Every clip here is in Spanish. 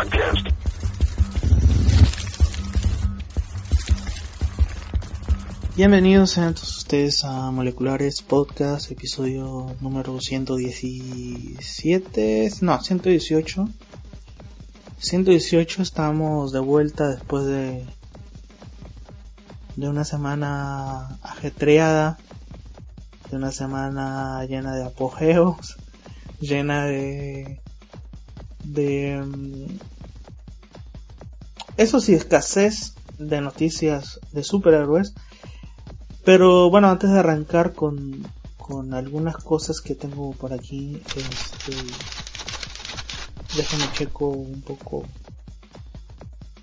broadcast. Bienvenidos sean todos ustedes a Moleculares Podcast, episodio número 117, no, 118. 118 estamos de vuelta después de de una semana ajetreada, de una semana llena de apogeos, llena de de mm, eso sí escasez de noticias de superhéroes pero bueno, antes de arrancar con, con algunas cosas que tengo por aquí, este, déjame checo un poco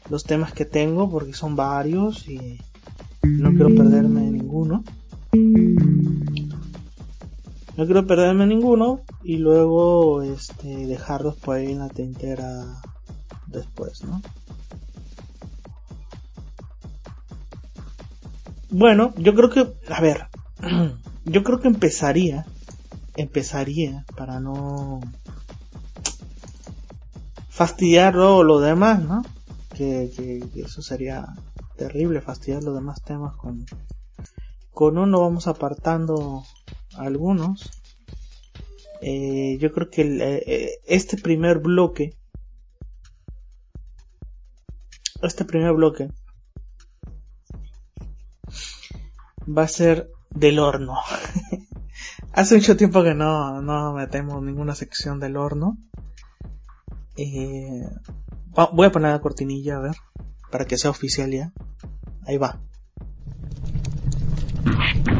los temas que tengo porque son varios y no quiero perderme ninguno. No quiero perderme ninguno y luego este dejarlos por ahí en la tintera después, ¿no? Bueno, yo creo que, a ver, yo creo que empezaría, empezaría para no fastidiar lo demás, ¿no? Que, que, eso sería terrible, fastidiar los demás temas con, con uno vamos apartando algunos. Eh, yo creo que eh, eh, este primer bloque, este primer bloque, va a ser del horno. Hace mucho tiempo que no, no metemos ninguna sección del horno. Voy a poner la cortinilla a ver, para que sea oficial ya. Ahí va.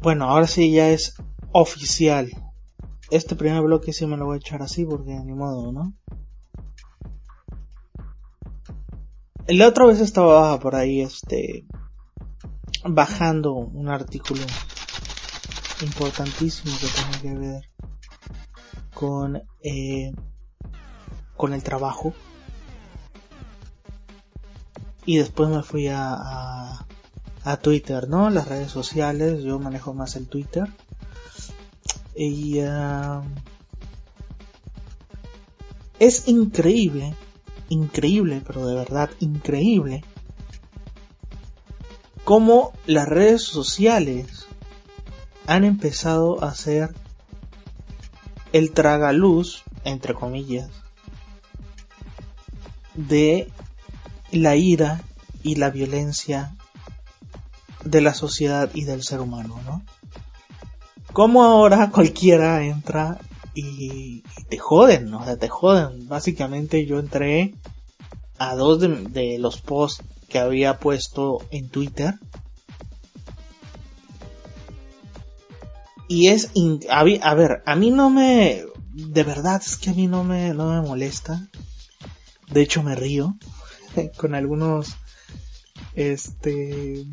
Bueno, ahora sí ya es oficial este primer bloque sí me lo voy a echar así porque ni modo, ¿no? La otra vez estaba por ahí, este, bajando un artículo importantísimo que tiene que ver con, eh, con el trabajo. Y después me fui a, a, a Twitter, ¿no? Las redes sociales, yo manejo más el Twitter y es increíble, increíble, pero de verdad increíble, cómo las redes sociales han empezado a ser el tragaluz, entre comillas, de la ira y la violencia de la sociedad y del ser humano, ¿no? como ahora cualquiera entra y, te joden, ¿no? o sea, te joden. Básicamente yo entré a dos de, los posts que había puesto en Twitter. Y es, a, ver, a mí no me, de verdad es que a mí no me, no me molesta. De hecho me río con algunos, este,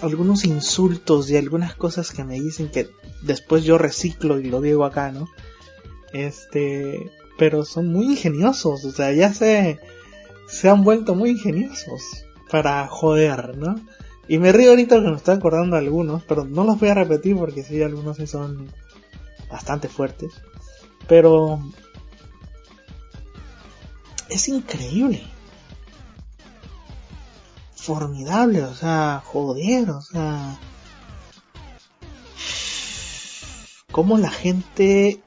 algunos insultos y algunas cosas que me dicen que después yo reciclo y lo digo acá, ¿no? Este, pero son muy ingeniosos, o sea, ya se, se han vuelto muy ingeniosos para joder, ¿no? Y me río ahorita que me estoy acordando algunos, pero no los voy a repetir porque sí, algunos sí son bastante fuertes. Pero es increíble. Formidable, o sea, joder, o sea, como la gente,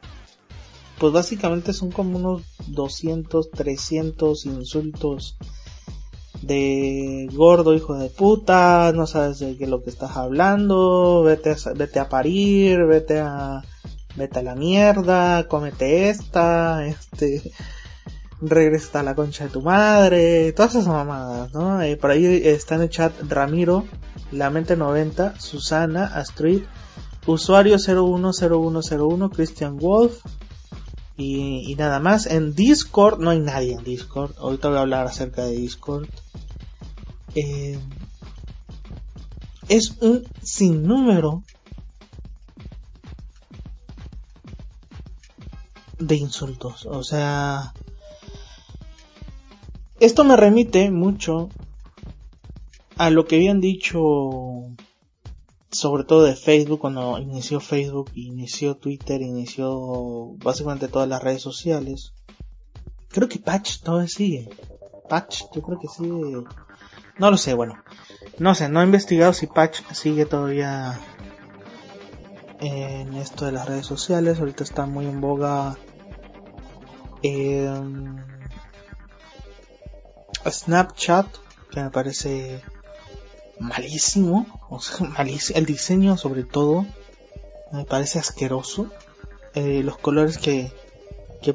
pues básicamente son como unos 200, 300 insultos de gordo hijo de puta, no sabes de qué lo que estás hablando, vete a, vete a parir, vete a, vete a la mierda, cómete esta, este, regresa a la concha de tu madre, todas esas mamadas, ¿no? Eh, por ahí está en el chat Ramiro, La Mente 90, Susana, Astrid, usuario 010101 Christian Wolf y, nada más. En Discord no hay nadie en Discord. Ahorita voy a hablar acerca de Discord. Eh, es un sinnúmero de insultos. O sea, esto me remite mucho a lo que habían dicho sobre todo de Facebook, cuando inició Facebook, inició Twitter, inició básicamente todas las redes sociales. Creo que Patch todavía sigue. Patch, yo creo que sigue. No lo sé, bueno. No sé, no he investigado si Patch sigue todavía en esto de las redes sociales. Ahorita está muy en boga. Snapchat, que me parece malísimo, o sea, malísimo, el diseño sobre todo me parece asqueroso. Eh, los colores que,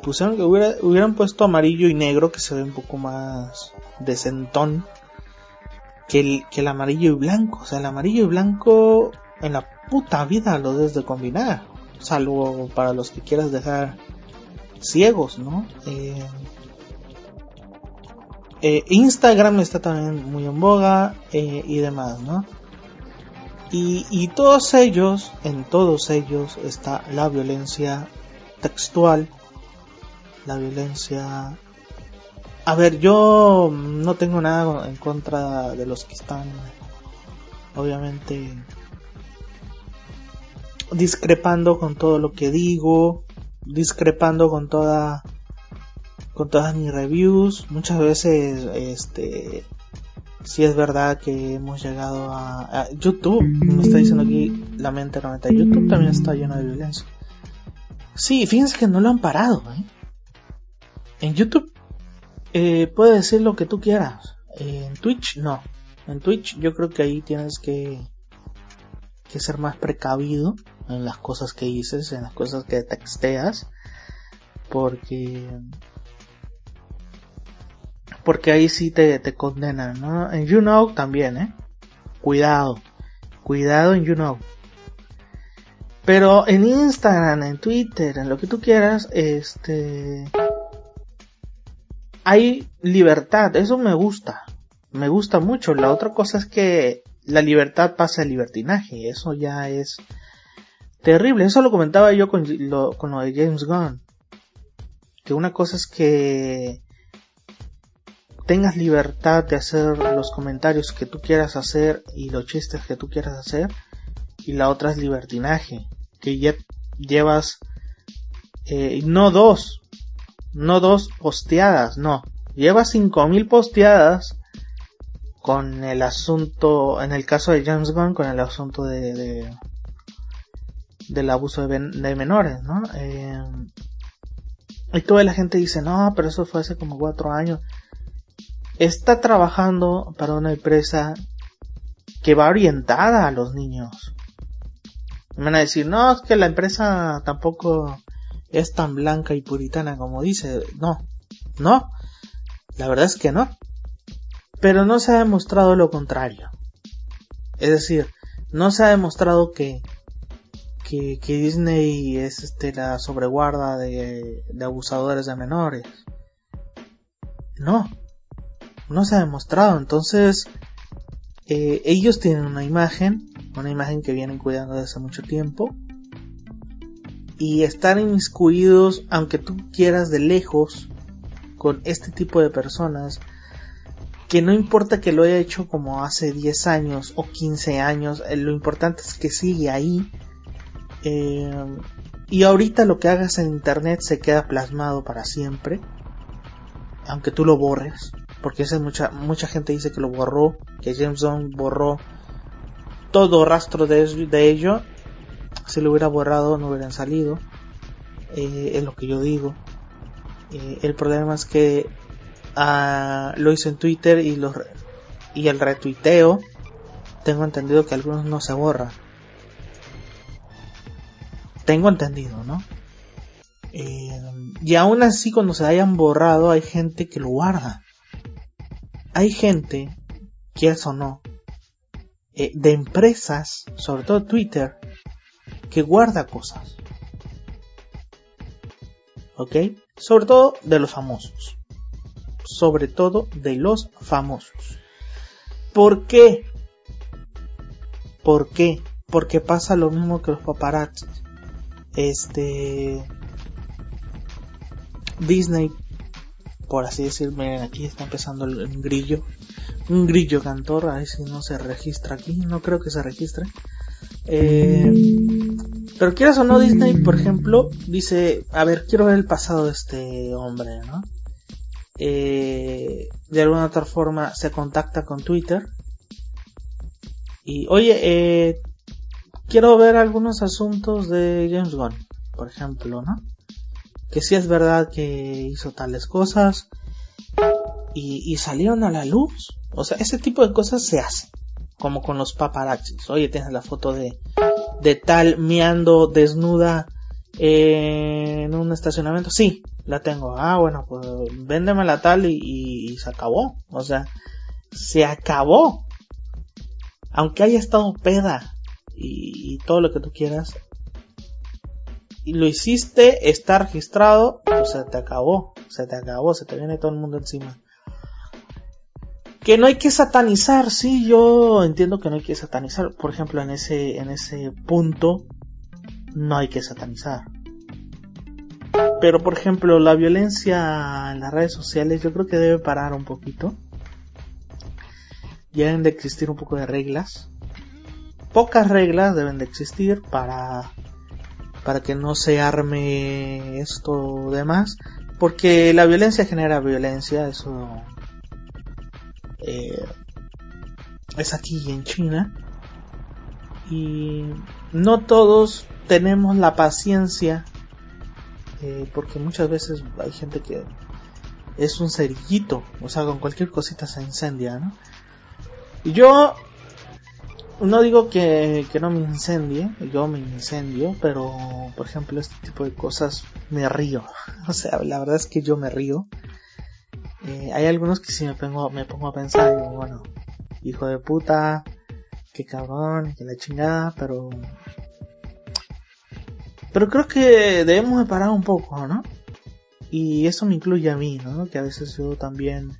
pusieron, que hubiera, hubieran puesto amarillo y negro, que se ve un poco más decentón, que el, que el amarillo y blanco. O sea, el amarillo y blanco en la puta vida lo debes de combinar, salvo para los que quieras dejar ciegos, ¿no? Eh, eh, Instagram está también muy en boga eh, y demás, ¿no? Y, y todos ellos, en todos ellos está la violencia textual, la violencia... A ver, yo no tengo nada en contra de los que están, obviamente, discrepando con todo lo que digo, discrepando con toda con todas mis reviews. Muchas veces, este, si es verdad que hemos llegado a, YouTube. Me está diciendo aquí la mente 90. YouTube también está lleno de violencia. Sí, fíjense que no lo han parado. ¿eh? En YouTube eh, puedes decir lo que tú quieras. En Twitch no. En Twitch yo creo que ahí tienes que, que ser más precavido en las cosas que dices, en las cosas que texteas. Porque porque ahí sí te, te condenan, ¿no? En YouKnow también, ¿eh? Cuidado, cuidado en YouKnow. Pero en Instagram, en Twitter, en lo que tú quieras, este... Hay libertad, eso me gusta, me gusta mucho. La otra cosa es que la libertad pasa al libertinaje, eso ya es terrible. Eso lo comentaba yo con lo, con lo de James Gunn. Que una cosa es que tengas libertad de hacer los comentarios que tú quieras hacer y los chistes que tú quieras hacer y la otra es libertinaje que ya llevas eh, no dos no dos posteadas no llevas cinco mil posteadas con el asunto en el caso de James Gunn con el asunto de, del abuso de, menores no eh, y toda la gente dice no pero eso fue hace como cuatro años está trabajando para una empresa que va orientada a los niños. Me van a decir, no, es que la empresa tampoco es tan blanca y puritana como dice. No, no, la verdad es que no. Pero no se ha demostrado lo contrario. Es decir, no se ha demostrado que, que, Disney es este, la sobreguarda de, de abusadores de menores. No, no se ha demostrado. Entonces, eh, ellos tienen una imagen, una imagen que vienen cuidando desde hace mucho tiempo. Y estar inmiscuidos, aunque tú quieras de lejos, con este tipo de personas, que no importa que lo haya hecho como hace 10 años o 15 años, eh, lo importante es que sigue ahí. Eh, y ahorita lo que hagas en internet se queda plasmado para siempre, aunque tú lo borres porque esa mucha mucha gente dice que lo borró, que James Bond borró todo rastro de, de ello. Si lo hubiera borrado no hubieran salido. Eh, es lo que yo digo. Eh, el problema es que ah, lo hice en Twitter y, los, y el retuiteo. Tengo entendido que algunos no se borran. Tengo entendido, ¿no? Eh, y aún así cuando se hayan borrado hay gente que lo guarda hay gente, quieras o no, eh, de empresas, sobre todo Twitter, que guarda cosas. ¿Ok? Sobre todo de los famosos. Sobre todo de los famosos. ¿Por qué? ¿Por qué? Porque pasa lo mismo que los paparazzi. Este. Disney por así decir, miren, aquí está empezando el, grillo. un grillo cantor, a ver si no se registra aquí, no creo que se registre. Eh, pero quieras o no, Disney, por ejemplo, dice, a ver, quiero ver el pasado de este hombre, ¿no? Eh, de alguna otra forma se contacta con Twitter. Y, oye, eh, quiero ver algunos asuntos de James Gunn, por ejemplo, ¿no? Que si es verdad que hizo tales cosas y, y salieron a la luz. O sea, ese tipo de cosas se hace como con los paparazzis. Oye, tienes la foto de, de tal miando desnuda en un estacionamiento. Sí, la tengo. Ah, bueno, pues véndeme la tal y, y, se acabó. O sea, se acabó. Aunque haya estado peda y, y todo lo que tú quieras, y lo hiciste, está registrado, pues se te acabó, se te acabó, se te viene todo el mundo encima. Que no hay que satanizar, sí, yo entiendo que no hay que satanizar. Por ejemplo, en ese, en ese punto, no hay que satanizar. Pero, por ejemplo, la violencia en las redes sociales yo creo que debe parar un poquito. Ya deben de existir un poco de reglas. Pocas reglas deben de existir para, para que no se arme esto demás. Porque la violencia genera violencia, eso eh, es aquí en China y no todos tenemos la paciencia eh, porque muchas veces hay gente que es un cerillito, o sea, con cualquier cosita se incendia, ¿no? Y yo no digo que, que no me incendie, yo me incendio, pero por ejemplo este tipo de cosas me río, o sea, la verdad es que yo me río eh, hay algunos que sí me pongo, me pongo a pensar, y bueno, hijo de puta, qué cabrón, que la chingada, pero... Pero creo que debemos de parar un poco, ¿no? Y eso me incluye a mí, ¿no? Que a veces yo también...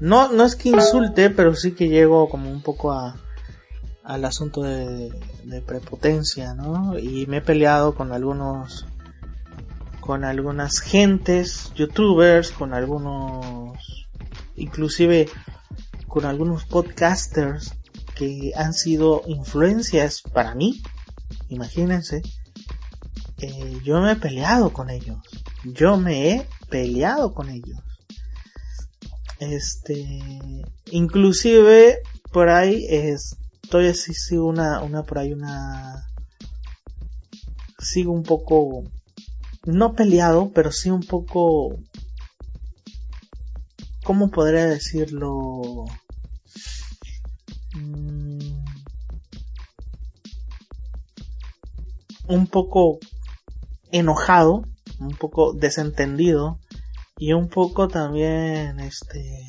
No, no es que insulte, pero sí que llego como un poco a, al asunto de, prepotencia, ¿no? Y me he peleado con algunos con algunas gentes, youtubers, con algunos, inclusive con algunos podcasters que han sido influencias para mí, imagínense, eh, yo me he peleado con ellos, yo me he peleado con ellos. Este, inclusive por ahí estoy así, una, una por ahí una, sigo un poco no peleado, pero sí un poco, ¿cómo podría decirlo? Mm, un poco enojado, un poco desentendido y un poco también este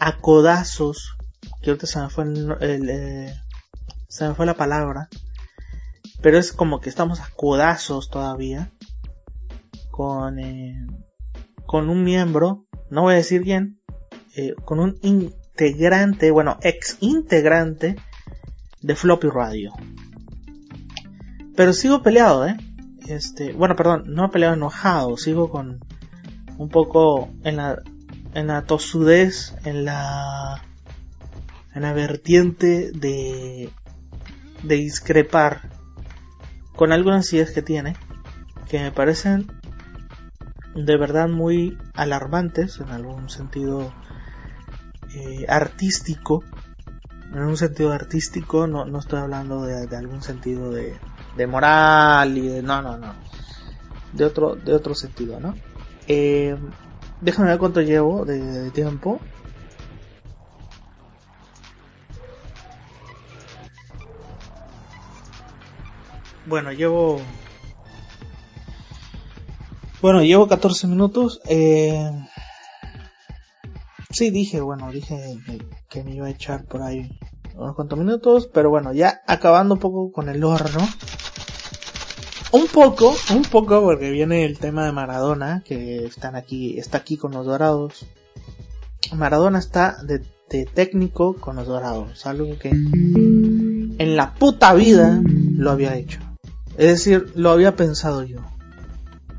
a codazos que ahorita se me fue el, eh, se me fue la palabra pero es como que estamos a codazos todavía con, eh, con un miembro, no voy a decir quién, eh, con un integrante, bueno, ex integrante de Floppy Radio. Pero sigo peleado, eh. Este, bueno, perdón, no peleado enojado, sigo con un poco en la, en la tosudez, en la, en la vertiente de, de discrepar con algunas ideas que tiene que me parecen de verdad muy alarmantes en algún sentido eh, artístico. En un sentido artístico no, no estoy hablando de, algún sentido de, de, moral y de no no no. De otro de otro sentido no eh, déjame ver cuánto llevo de tiempo Bueno, llevo... Bueno, llevo 14 minutos. Eh... Sí, dije, bueno, dije que me iba a echar por ahí unos cuantos minutos, pero bueno, ya acabando un poco con el horno. Un poco, un poco, porque viene el tema de Maradona, que están aquí, está aquí con los dorados. Maradona está de, de técnico con los dorados, algo que en la puta vida lo había hecho. Es decir, lo había pensado yo.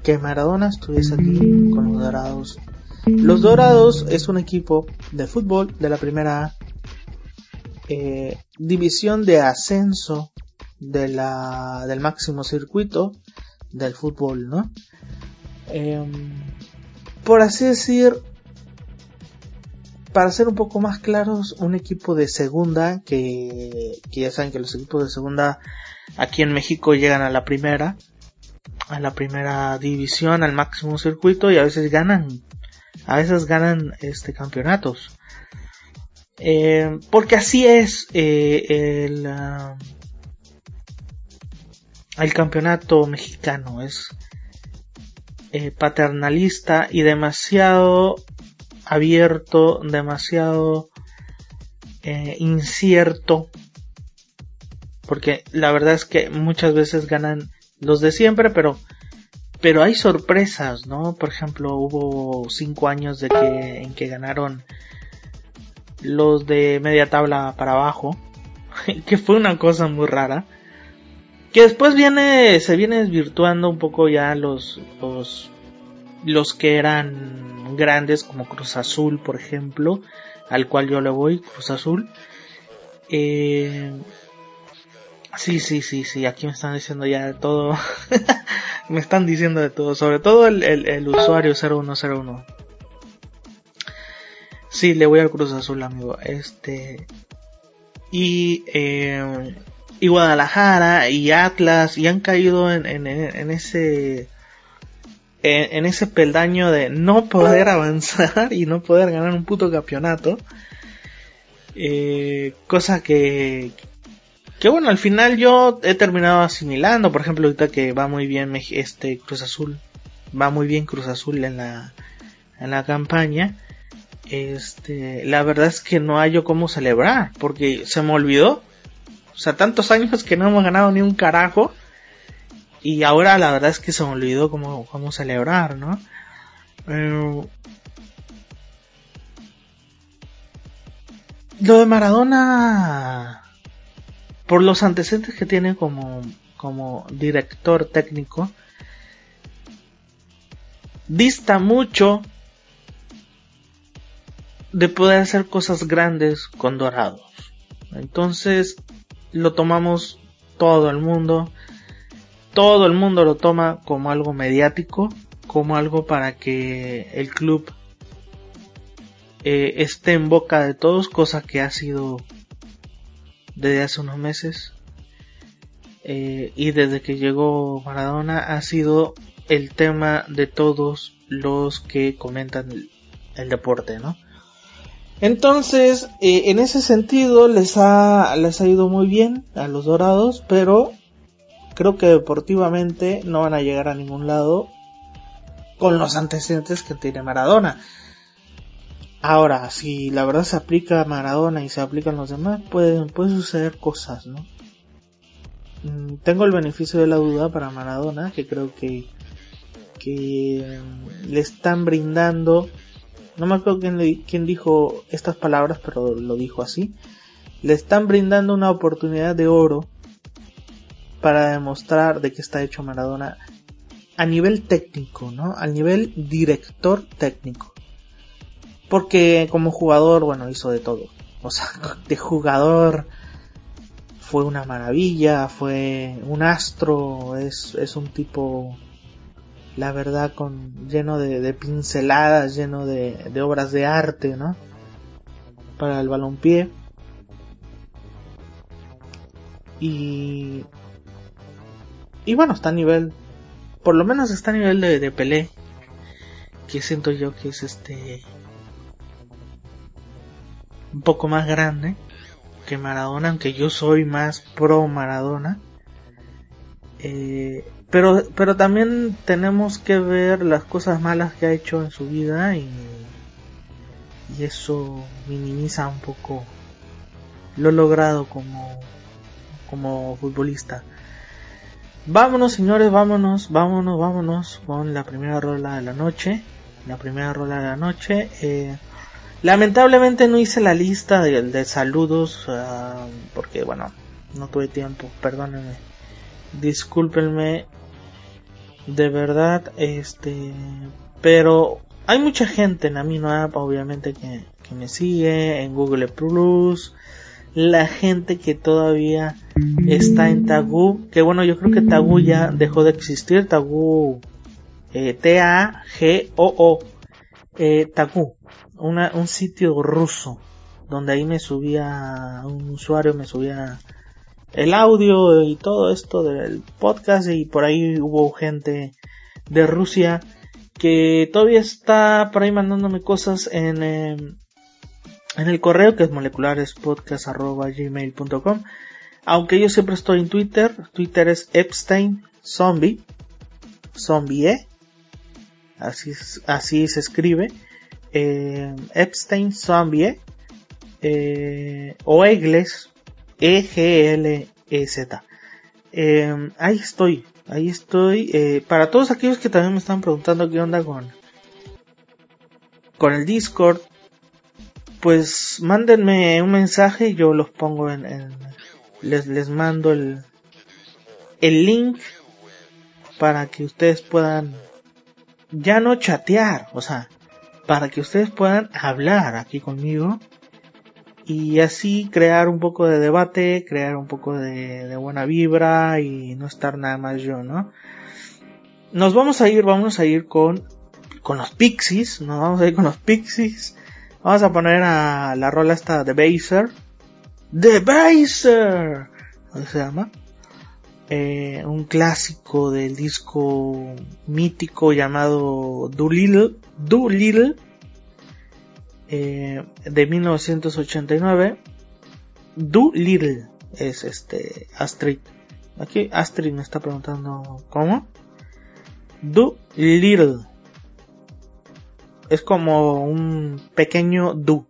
Que Maradona estuviese aquí con los dorados Los Dorados es un equipo de fútbol de la primera eh, división de ascenso del máximo circuito del fútbol, ¿no? Em, por así decir, para ser un poco más claros, un equipo de segunda, que, que ya saben que los equipos de segunda aquí en México llegan a la primera, a la primera división, al máximo circuito y a veces ganan, a veces ganan este campeonatos. Eh, porque así es eh, el, ah, el campeonato mexicano, es eh, paternalista y demasiado abierto, demasiado incierto, porque la verdad es que muchas veces ganan los de siempre, pero pero hay sorpresas, ¿no? Por ejemplo, hubo cinco años de que en que ganaron los de media tabla para abajo, que fue una cosa muy rara. Que después viene, se viene desvirtuando un poco ya los, los, los que eran grandes como Cruz Azul, por ejemplo, al cual yo le voy, Cruz Azul. Eh, Sí, sí, sí, sí, aquí me están diciendo ya de todo. me están diciendo de todo, sobre todo el, el, usuario 0101. Sí, le voy al Cruz Azul, amigo. Este. Y, eh, y Guadalajara y Atlas y han caído en, en, en ese en, en, ese peldaño de no poder avanzar y no poder ganar un puto campeonato. Eh, cosa que, que bueno, al final yo he terminado asimilando, por ejemplo, ahorita que va muy bien este Cruz Azul, va muy bien Cruz Azul en la en la campaña. Este, la verdad es que no hay yo cómo celebrar, porque se me olvidó. O sea, tantos años que no hemos ganado ni un carajo. Y ahora la verdad es que se me olvidó cómo, cómo celebrar, ¿no? Eh, lo de Maradona por los antecedentes que tiene como, director técnico, dista mucho de poder hacer cosas grandes con Dorados. Entonces lo tomamos todo el mundo, todo el mundo lo toma como algo mediático, como algo para que el club eh, esté en boca de todos, cosa que ha sido desde hace unos meses eh, y desde que llegó Maradona ha sido el tema de todos los que comentan el, deporte, ¿no? Entonces, eh, en ese sentido les ha, les ha ido muy bien a los dorados, pero creo que deportivamente no van a llegar a ningún lado con los antecedentes que tiene Maradona. Ahora, si la verdad se aplica a Maradona y se aplican los demás, pueden, suceder cosas, ¿no? Mm, tengo el beneficio de la duda para Maradona, que creo que, que mm, le están brindando, no me acuerdo quién, quién dijo estas palabras, pero lo dijo así, le están brindando una oportunidad de oro para demostrar de qué está hecho Maradona a nivel técnico, ¿no? Al nivel director técnico. Porque como jugador, bueno, hizo de todo. O sea, de jugador fue una maravilla, fue un astro, es, es un tipo, la verdad, con lleno de, pinceladas, lleno de, de, obras de arte, ¿no? Para el balompié. Y, y bueno, está a nivel, por lo menos está a nivel de, de Pelé, que siento yo que es este un poco más grande que Maradona, aunque yo soy más pro Maradona. Eh, pero, pero también tenemos que ver las cosas malas que ha hecho en su vida y, y eso minimiza un poco lo logrado como, como futbolista. Vámonos señores, vámonos, vámonos, vámonos con la primera rola de la noche. La primera rola de la noche. Eh, Lamentablemente no hice la lista de, saludos ah, porque bueno, no tuve tiempo, perdónenme. Discúlpenme de verdad, este, pero hay mucha gente en Amino obviamente, que, me sigue, en Google Plus, la gente que todavía está en Tagú, que bueno, yo creo que Tagú ya dejó de existir, Tagú, eh, T-A-G-O-O, eh, una, un sitio ruso, donde ahí me subía, un usuario me subía el audio y todo esto del podcast y por ahí hubo gente de Rusia que todavía está por ahí mandándome cosas en, em, en el correo que es molecularespodcast.gmail.com aunque yo siempre estoy en Twitter Twitter es Epstein Zombie Zombie ¿eh? Así, así se escribe eh, Epstein Zombie eh, o Egles E-G-L-E-Z eh, ahí estoy ahí estoy eh, para todos aquellos que también me están preguntando qué onda con con el Discord pues mándenme un mensaje y yo los pongo en, les, les mando el, el link para que ustedes puedan ya no chatear, o sea, para que ustedes puedan hablar aquí conmigo y así crear un poco de debate, crear un poco de, buena vibra y no estar nada más yo, ¿no? Nos vamos a ir, vamos a ir con, con los Pixies, nos vamos a ir con los Pixies Vamos a poner a la rola esta de Baser. The Baser. ¿Cómo se llama? Eh, un clásico del disco mítico llamado Doolittle, Doolittle eh, de 1989. Doolittle es este Astrid. Aquí Astrid me está preguntando cómo. Doolittle es como un pequeño do.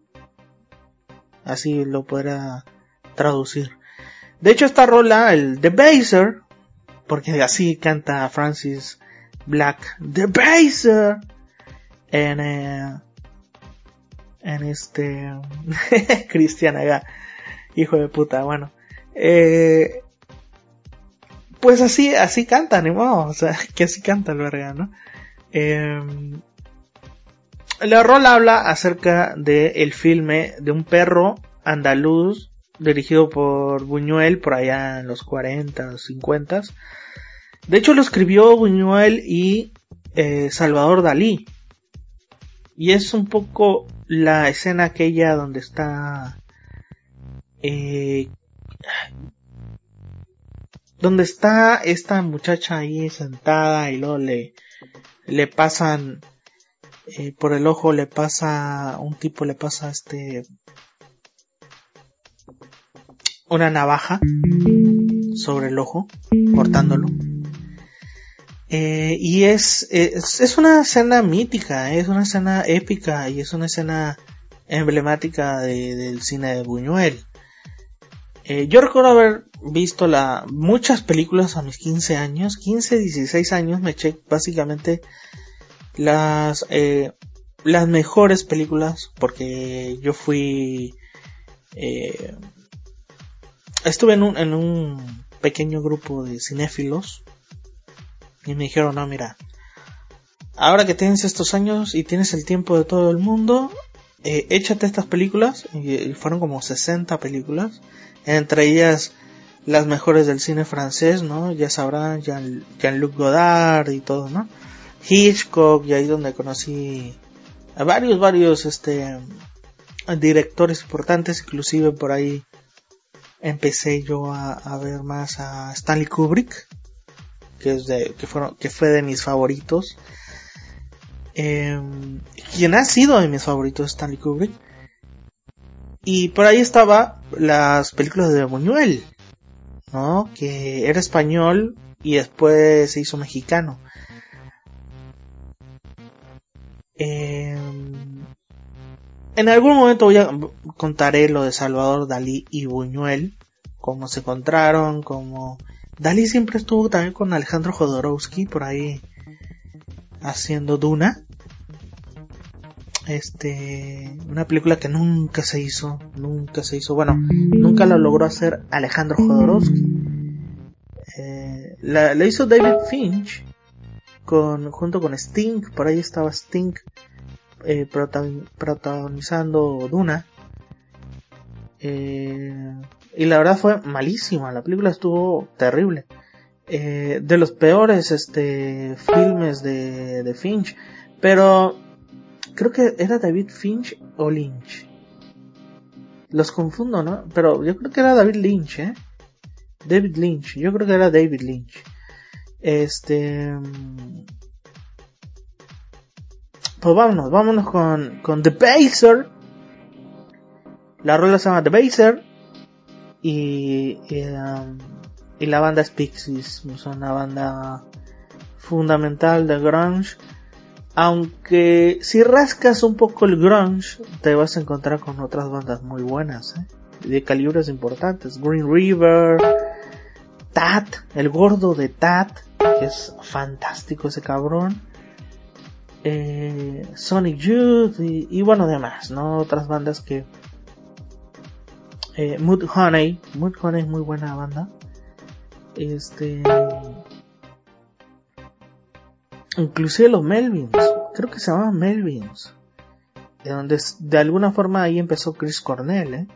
Así lo podrá traducir. De hecho, esta rola, el The Baser, porque así canta Francis Black, The Baser, en, eh, en este, Cristian Aga, hijo de puta, bueno, eh, pues así, así canta, ni modo, o sea, que así canta el verga, ¿no? Eh, la rola habla acerca del el filme de un perro andaluz dirigido por Buñuel por allá en los 40, 50. De hecho lo escribió Buñuel y eh, Salvador Dalí. Y es un poco la escena aquella donde está... Eh, donde está esta muchacha ahí sentada y luego le, le pasan eh, por el ojo le pasa, un tipo le pasa este, una navaja sobre el ojo, cortándolo. Eh, y es, es, una escena mítica, es una escena épica y es una escena emblemática del cine de Buñuel. Eh, yo recuerdo haber visto la, muchas películas a mis 15 años, 15, 16 años, me eché básicamente las eh, las mejores películas porque yo fui eh, estuve en un, en un pequeño grupo de cinéfilos y me dijeron no mira ahora que tienes estos años y tienes el tiempo de todo el mundo eh, échate estas películas y, fueron como 60 películas entre ellas las mejores del cine francés no ya sabrán Jean-Luc Godard y todo no Hitchcock y ahí donde conocí a varios, varios, este, directores importantes, inclusive por ahí empecé yo a, ver más a Stanley Kubrick, que es de, que fueron, que fue de mis favoritos. Em, quien ha sido de mis favoritos Stanley Kubrick. Y por ahí estaba las películas de Buñuel, ¿no? Que era español y después se hizo mexicano. Em, en algún momento voy a contaré lo de Salvador Dalí y Buñuel, cómo se encontraron, cómo Dalí siempre estuvo también con Alejandro Jodorowsky por ahí haciendo Duna. Este, una película que nunca se hizo, nunca se hizo, bueno, nunca la logró hacer Alejandro Jodorowsky. Eh, la, hizo David Finch con, junto con Sting, por ahí estaba Sting eh, protagonizando Duna. Eh, y la verdad fue malísima, la película estuvo terrible. Eh, de los peores este filmes de, de Finch, pero creo que era David Finch o Lynch. Los confundo, ¿no? Pero yo creo que era David Lynch, ¿eh? David Lynch, yo creo que era David Lynch. Este... Pues vámonos, vámonos con, con The Baser. La rola se llama The Baser. Y, y, um, y la banda es Pixies. Es una banda fundamental de grunge. Aunque si rascas un poco el grunge, te vas a encontrar con otras bandas muy buenas, ¿eh? de calibres importantes. Green River, Tat, el gordo de Tat, que es fantástico ese cabrón. Eh, Sonic Youth y, bueno demás, ¿no? Otras bandas que... Eh, Mood Honey, Mood Honey es muy buena banda. Este... Inclusive los Melvins, creo que se llamaban Melvins. De donde de alguna forma ahí empezó Chris Cornell, ¿eh?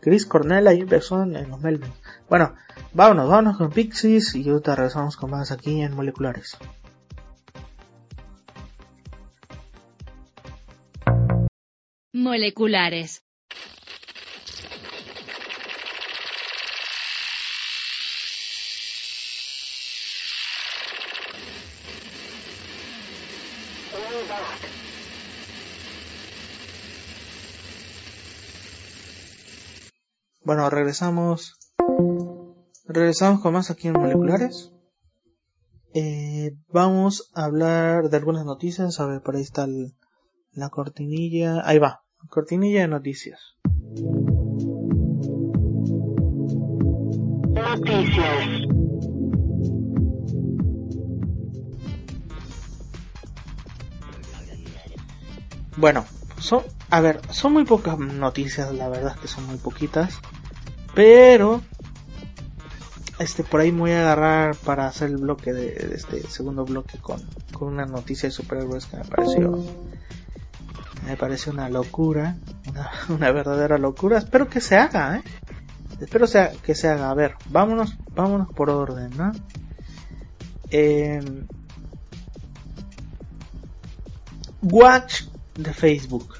Chris Cornell ahí empezó en, en los Melvins. Bueno, vámonos, vámonos con Pixies y ahorita regresamos con más aquí en Moleculares. Moleculares. Bueno, regresamos. Regresamos con más aquí en Moleculares. Eh, vamos a hablar de algunas noticias. A ver, por ahí está la cortinilla. Ahí va. Cortinilla de noticias. Bueno, son, a ver, son muy pocas noticias, la verdad que son muy poquitas. Pero, este, por ahí me voy a agarrar para hacer el bloque de, este segundo bloque con, con una noticia de superhéroes que me pareció me parece una locura, una, verdadera locura. Espero que se haga, ¿eh? Espero sea, que se haga. A ver, vámonos, vámonos por orden, ¿no? Em, Watch de Facebook.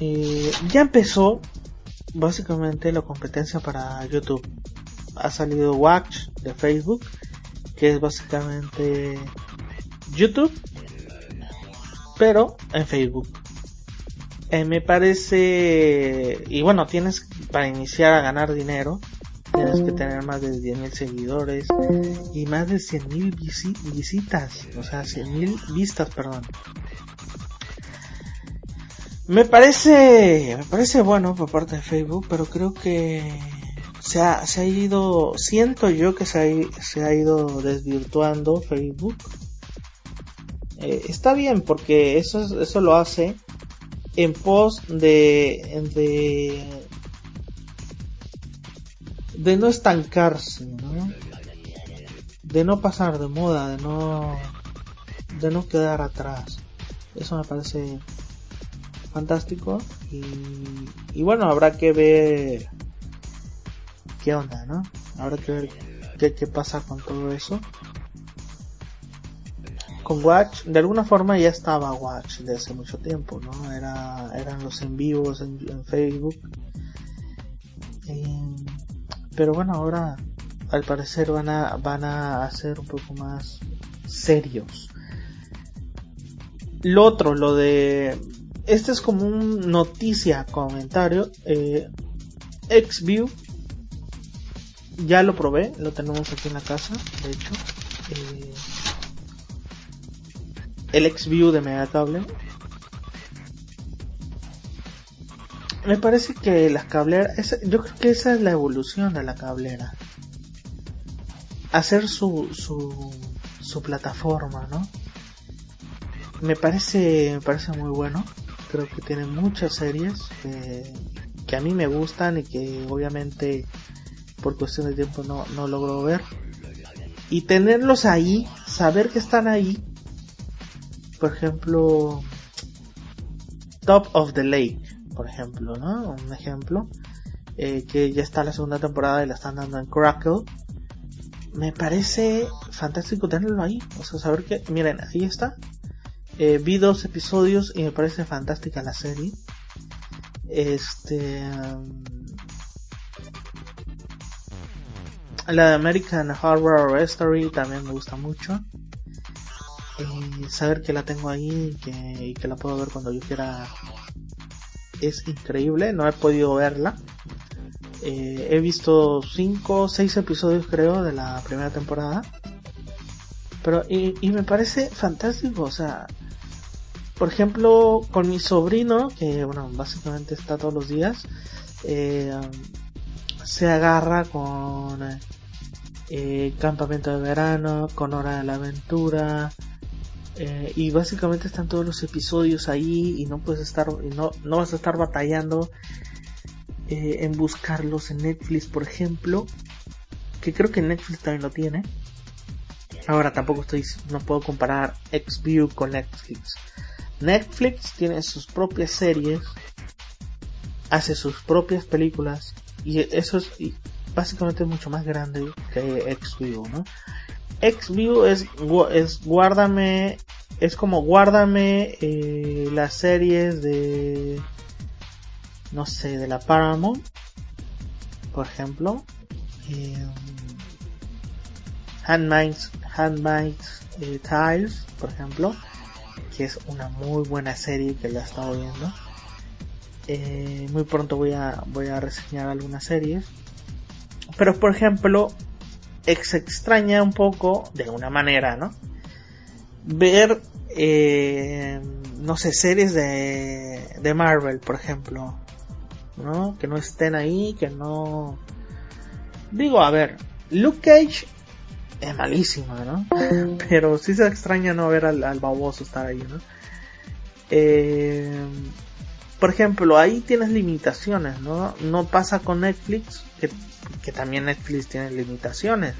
Eh, ya empezó básicamente la competencia para YouTube. Ha salido Watch de Facebook, que es básicamente YouTube pero en Facebook. Eh, me parece, y bueno, tienes para iniciar a ganar dinero, tienes que tener más de 10.000 seguidores y más de 100.000 visitas, o sea, 100.000 vistas, perdón. Me parece, me parece bueno por parte de Facebook, pero creo que se ha, se ha ido, siento yo que se ha, se ha ido desvirtuando Facebook eh, está bien porque eso, eso lo hace en pos de, de, de no estancarse, ¿no? de no pasar de moda, de no, de no quedar atrás. Eso me parece fantástico y, y bueno, habrá que ver qué onda, ¿no? Habrá que ver qué, qué pasa con todo eso con Watch, de alguna forma ya estaba Watch de hace mucho tiempo, ¿no? Era, eran los en vivos en, Facebook. Eh, pero bueno, ahora al parecer van a, van a hacer un poco más serios. Lo otro, lo de... Este es como un noticia, comentario. Eh, Xview. Ya lo probé, lo tenemos aquí en la casa, de hecho. Eh, el X-View de Megacable. Me parece que las cableras, yo creo que esa es la evolución de la cablera. Hacer su, su, su plataforma, ¿no? Me parece, me parece muy bueno. Creo que tiene muchas series que, que a mí me gustan y que obviamente por cuestión de tiempo no, no logro ver. Y tenerlos ahí, saber que están ahí, por ejemplo, Top of the Lake, por ejemplo, ¿no? Un ejemplo. Eh, que ya está la segunda temporada y la están dando en Crackle. Me parece fantástico tenerlo ahí. O sea, saber que, miren, ahí está. Eh, vi dos episodios y me parece fantástica la serie. Este. Um, la de American Horror Story también me gusta mucho. Y saber que la tengo ahí y que, y que la puedo ver cuando yo quiera es increíble. No he podido verla. Eh, he visto 5 o 6 episodios creo de la primera temporada. Pero y, y, me parece fantástico. O sea, por ejemplo, con mi sobrino, que bueno, básicamente está todos los días, eh, se agarra con eh, Campamento de Verano, con Hora de la Aventura, eh, y básicamente están todos los episodios ahí y no puedes estar, no, no vas a estar batallando eh, en buscarlos en Netflix, por ejemplo, que creo que Netflix también lo tiene. Ahora tampoco estoy, no puedo comparar Xview con Netflix. Netflix tiene sus propias series, hace sus propias películas y eso es básicamente mucho más grande que Xview, ¿no? Xview es, es guárdame, es como guárdame eh, las series de, no sé, de la Paramount, por ejemplo, eh, Handmaid's, Handmaid's eh, Tiles, por ejemplo, que es una muy buena serie que la he estado viendo. Eh, muy pronto voy a, voy a reseñar algunas series. Pero por ejemplo, se extraña un poco, de una manera, ¿no? Ver, eh, no sé, series de, de Marvel, por ejemplo, ¿no? Que no estén ahí, que no... Digo, a ver, Luke Cage es malísima, ¿no? Pero sí se extraña no ver al, al baboso estar ahí, ¿no? Eh, por ejemplo, ahí tienes limitaciones, ¿no? No pasa con Netflix, que, también Netflix tiene limitaciones.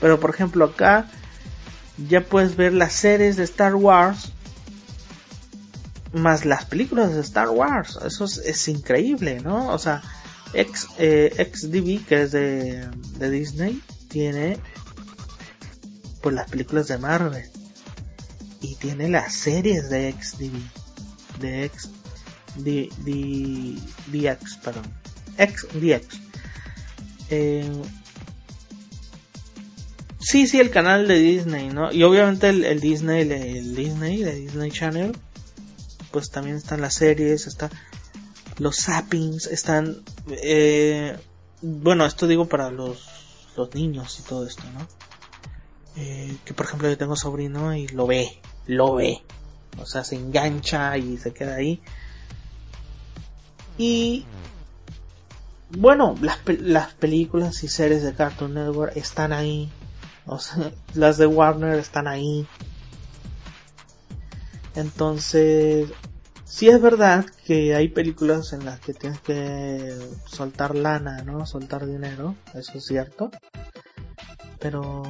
Pero por ejemplo acá ya puedes ver las series de Star Wars más las películas de Star Wars. Eso es, es increíble, ¿no? O sea, X, eh, XDB, que es de, de Disney, tiene pues las películas de Marvel y tiene las series de XDB de X de, de, DX perdón. XDX eh, sí sí el canal de Disney no y obviamente el, el Disney el, Disney de Disney Channel pues también están las series está los zappings están eh, bueno esto digo para los los niños y todo esto no eh, que por ejemplo yo tengo sobrino y lo ve, lo ve, o sea, se engancha y se queda ahí. Y bueno, las, las películas y series de Cartoon Network están ahí, las de Warner están ahí. Entonces, sí es verdad que hay películas en las que tienes que soltar lana, ¿no? Soltar dinero, eso es cierto. Pero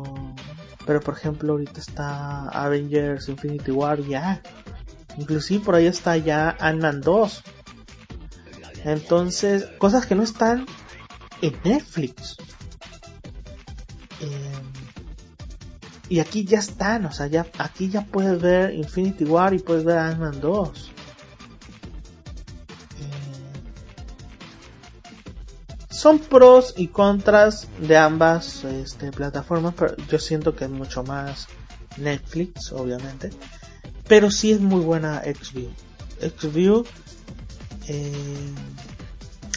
pero por ejemplo, ahorita está Avengers Infinity War ya. Inclusive por ahí está ya Ant-Man 2. Entonces, cosas que no están en Netflix. Eh, y aquí ya están, o sea, ya, aquí ya puedes ver Infinity War y puedes ver Ant-Man 2. son pros y contras de ambas este, plataformas, pero yo siento que es mucho más Netflix, obviamente. Pero sí es muy buena Xview. Xview, eh,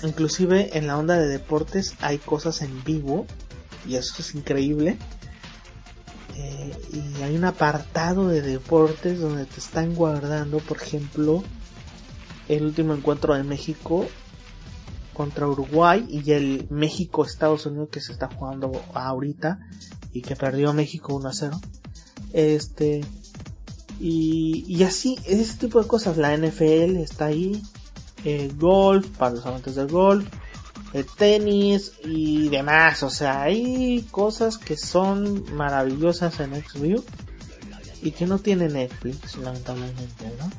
inclusive en la onda de deportes hay cosas en vivo y eso es increíble. Eh, y hay un apartado de deportes donde te están guardando, por ejemplo, el último encuentro de México contra Uruguay y el México-Estados Unidos que se está jugando ahorita y que perdió México 1 a 0. Este, y, y así, ese tipo de cosas. La NFL está ahí, el golf, para los amantes del golf, el tenis y demás. O sea, hay cosas que son maravillosas en Xview. y que no tiene Netflix, lamentablemente, ¿no?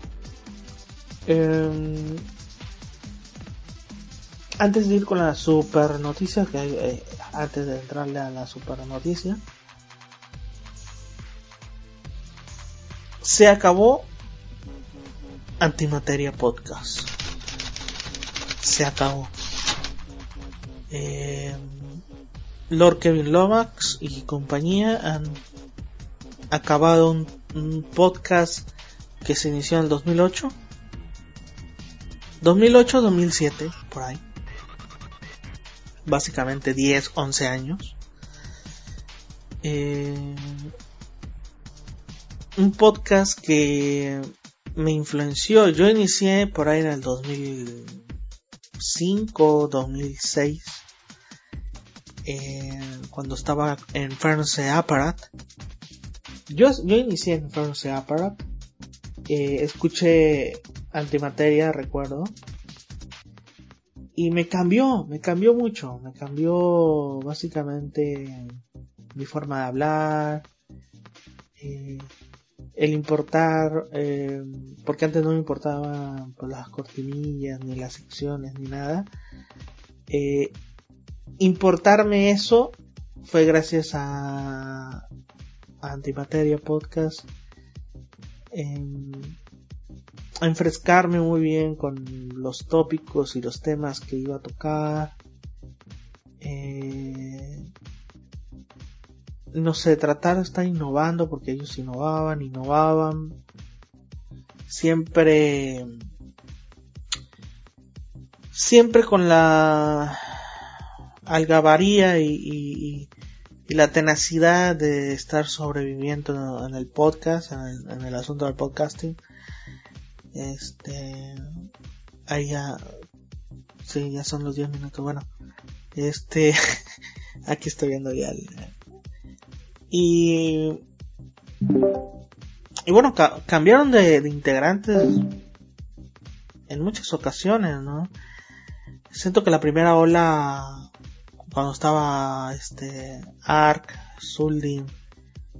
Em, antes de ir con la super noticia, que eh, antes de entrarle a la super noticia, se acabó Antimateria Podcast. Se acabó. Eh, Lord Kevin Lomax y compañía han acabado un, podcast que se inició en el 2008. 2008-2007, por ahí. Básicamente 10, 11 años. Eh, un podcast que me influenció. Yo inicié por ahí en el 2005, 2006, eh, cuando estaba en Furnace Apparat. Yo, inicié en Furnace Apparat. Eh, escuché Antimateria, recuerdo. Y me cambió, me cambió mucho. Me cambió básicamente mi forma de hablar. Eh, el importar, eh, porque antes no me importaban pues, las cortinillas, ni las secciones, ni nada. Eh, importarme eso fue gracias a, Antimateria Podcast. a enfrescarme muy bien con los tópicos y los temas que iba a tocar. Eh, no sé, tratar de estar innovando porque ellos innovaban, innovaban. Siempre, siempre con la algabaría y, y, la tenacidad de estar sobreviviendo en el podcast, en el, asunto del podcasting. Este, ahí ya, sí, ya son los 10 minutos. Bueno, este, aquí estoy viendo ya el, y, y bueno, cambiaron de, integrantes en muchas ocasiones, ¿no? Siento que la primera ola, cuando estaba este Ark, Zuldin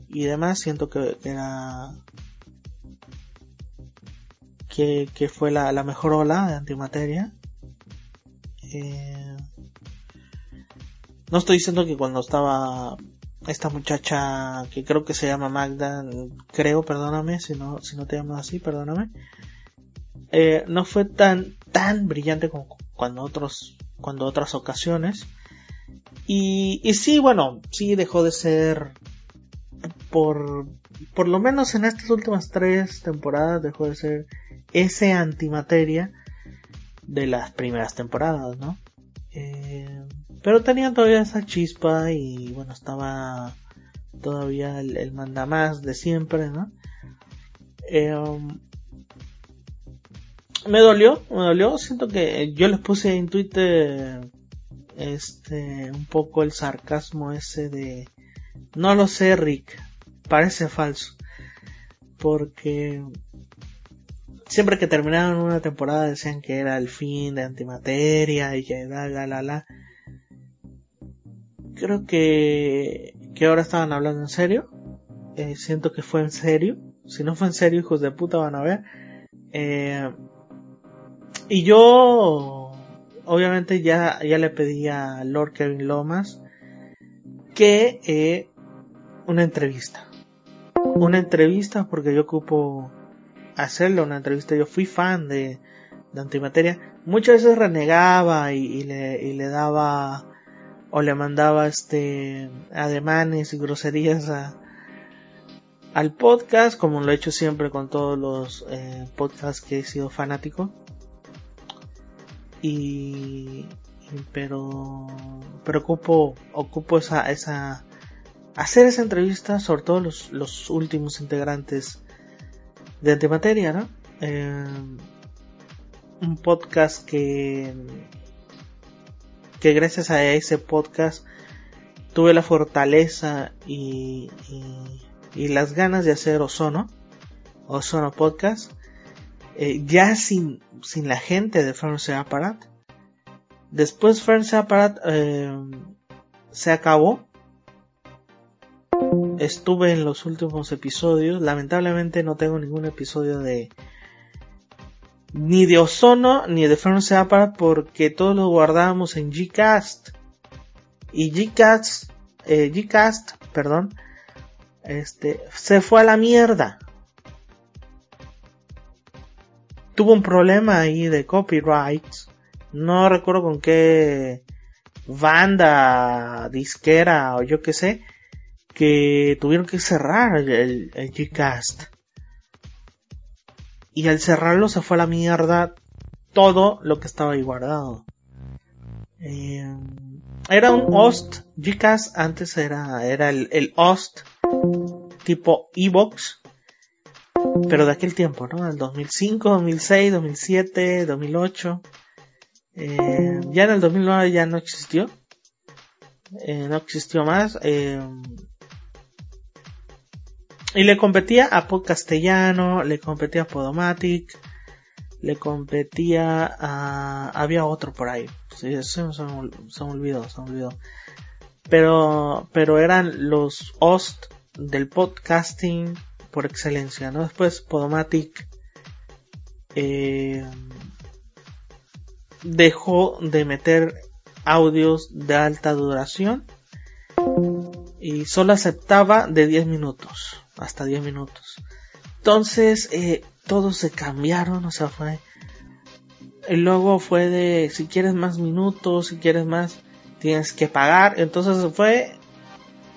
y demás, siento que, era que, fue la, la, mejor ola de antimateria. Eh, no estoy diciendo que cuando estaba esta muchacha que creo que se llama Magda, creo, perdóname si no, si no te llamas así, perdóname, eh, no fue tan, tan brillante como cuando otros, cuando otras ocasiones. Y, y sí, bueno, sí dejó de ser, por, por lo menos en estas últimas tres temporadas dejó de ser ese antimateria de las primeras temporadas, ¿no? Eh, pero tenía todavía esa chispa y bueno, estaba todavía el, el mandamás de siempre, ¿no? Eh, um, me dolió, me dolió, siento que yo les puse en Twitter este un poco el sarcasmo ese de no lo sé Rick, parece falso. Porque siempre que terminaban una temporada decían que era el fin de antimateria y que la la la creo que, que ahora estaban hablando en serio. Eh, siento que fue en serio. Si no fue en serio, hijos de puta van a ver. Eh, y yo, obviamente ya, ya le pedí a Lord Kevin Lomas que eh, una entrevista. Una entrevista porque yo ocupo hacerle una entrevista. Yo fui fan de, de Antimateria. Muchas veces renegaba y, le, y le daba o le mandaba este ademanes y groserías a, al podcast, como lo he hecho siempre con todos los eh, podcasts que he sido fanático. Y, pero, pero ocupo, esa, esa, hacer esa entrevista, sobre todo los, los últimos integrantes de Antimateria, ¿no? Eh, un podcast que que gracias a ese podcast tuve la fortaleza y, y, las ganas de hacer Ozono, Ozono Podcast, eh, ya sin, sin la gente de Furnace Apparat. Después Furnace Apparat se acabó. estuve en los últimos episodios. Lamentablemente no tengo ningún episodio de ni de Ozono ni de France Apart porque todos los guardábamos en Gcast. Y Gcast, eh, Gcast, perdón, este, se fue a la mierda. Tuvo un problema ahí de copyrights. No recuerdo con qué banda, disquera o yo qué sé, que tuvieron que cerrar el, el Gcast. Y al cerrarlo se fue a la mierda todo lo que estaba ahí guardado. Eh, era un host, Gcast antes era, era el, el host tipo Evox, pero de aquel tiempo, ¿no? El 2005, 2006, 2007, 2008. Eh, ya en el 2009 ya no existió. Eh, no existió más. Eh, y le competía a Podcastellano, le competía a Podomatic, le competía a... Había otro por ahí. Sí, se, me, se olvidó, se me olvidó. Pero, pero eran los host del podcasting por excelencia, ¿no? Después Podomatic eh, dejó de meter audios de alta duración y solo aceptaba de 10 minutos, hasta 10 minutos. Entonces, eh, todos se cambiaron, o sea, fue... Luego fue de, si quieres más minutos, si quieres más, tienes que pagar. Entonces fue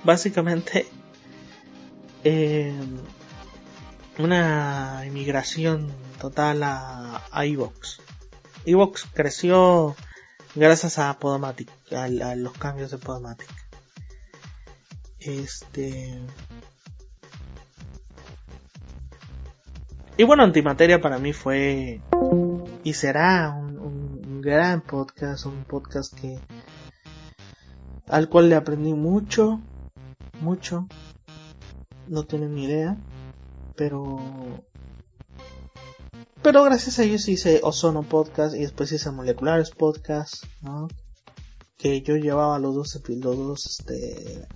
básicamente eh, una inmigración total a, a Evox. Evox creció gracias a Podomatic, a, los cambios de Podomatic. Este. Y bueno, Antimateria para mí fue y será un, gran podcast, un podcast que al cual le aprendí mucho, mucho, no tienen ni idea, pero pero gracias a ellos hice Ozono Podcast y después hice Moleculares Podcast. Que yo llevaba los dos, los este,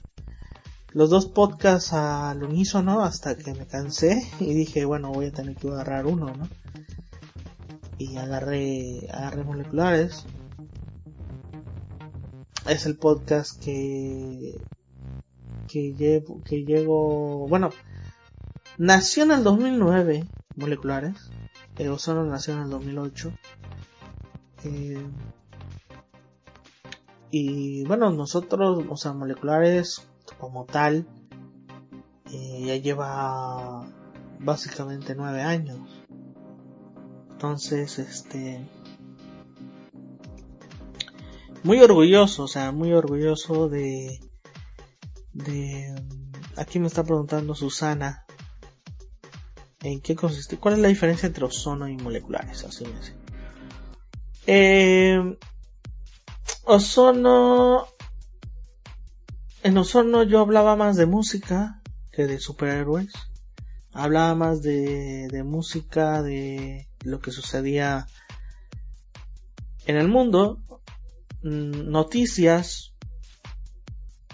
los dos podcasts al unísono hasta que me cansé y dije, bueno, voy a tener que agarrar uno, ¿no? Y agarré, agarré Moleculares. Es el podcast que, que llevo, que llego, bueno, nació en el 2009, Moleculares eh, Ozono nació en el 2008. Eh, y bueno, nosotros, o sea, moleculares como tal, eh, ya lleva básicamente nueve años. Entonces, este, muy orgulloso, o sea, muy orgulloso de, de, aquí me está preguntando Susana, ¿En qué consiste? ¿Cuál es la diferencia entre ozono y moleculares? Así me dice. Eh, ozono. En ozono yo hablaba más de música que de superhéroes. Hablaba más de, de música, de lo que sucedía en el mundo, mm, noticias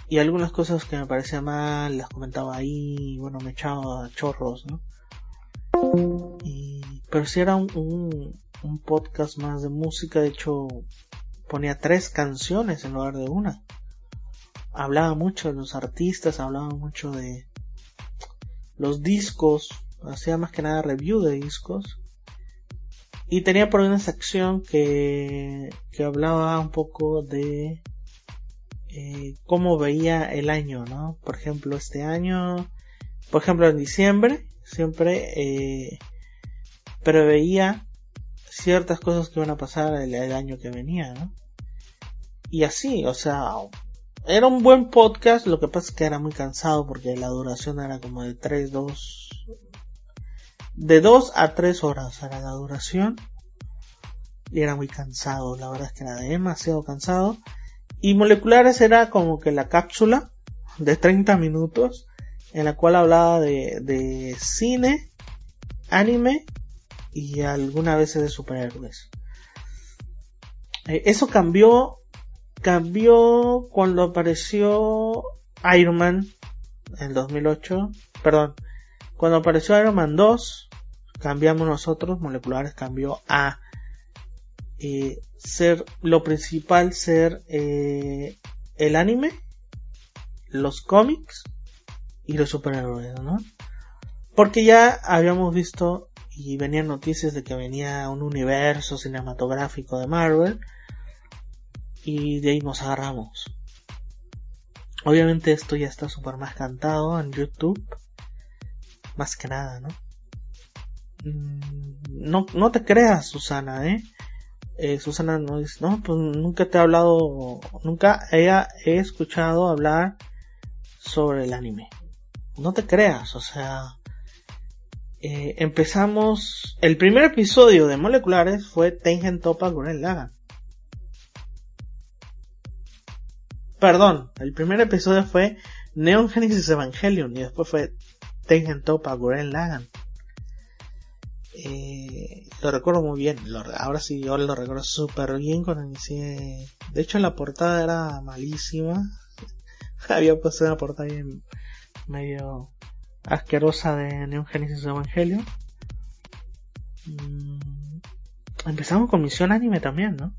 y algunas cosas que me parecían mal, las comentaba ahí, bueno, me echaba chorros, ¿no? Y, pero si era un, un, un, podcast más de música, de hecho ponía tres canciones en lugar de una. Hablaba mucho de los artistas, hablaba mucho de los discos, hacía más que nada review de discos. Y tenía por una sección que, que hablaba un poco de eh, cómo veía el año, ¿no? Por ejemplo, este año, por ejemplo, en diciembre, siempre eh, preveía ciertas cosas que iban a pasar el, el, año que venía, ¿no? Y así, o sea, era un buen podcast, lo que pasa es que era muy cansado porque la duración era como de 3, 2, de 2 a 3 horas era la duración. Y era muy cansado, la verdad es que era demasiado cansado. Y moleculares era como que la cápsula de 30 minutos en la cual hablaba de, de cine, anime y algunas veces de superhéroes. Eh, eso cambió, cambió cuando apareció Iron Man en el 2008, perdón, cuando apareció Iron Man 2, cambiamos nosotros, Moleculares cambió a eh, ser lo principal, ser eh, el anime, los cómics y los superhéroes, ¿no? Porque ya habíamos visto y venían noticias de que venía un universo cinematográfico de Marvel y de ahí nos agarramos. Obviamente esto ya está súper más cantado en YouTube, más que nada, ¿no? Mm, no, no te creas, Susana, ¿eh? eh Susana no dice, no, pues nunca te he hablado, nunca ella he escuchado hablar sobre el anime. No te creas, o sea, eh, empezamos, el primer episodio de Moleculares fue Tengen Topa Gurren Lagan. Perdón, el primer episodio fue Neon Genesis Evangelion y después fue Tengen Topa Gurren Lagan. Eh, lo recuerdo muy bien, ahora sí yo lo recuerdo súper bien cuando inicié. De hecho la portada era malísima. Había puesto una portada bien medio asquerosa de Neon Genesis Evangelion. Mm, empezamos con Misión Anime también, ¿no?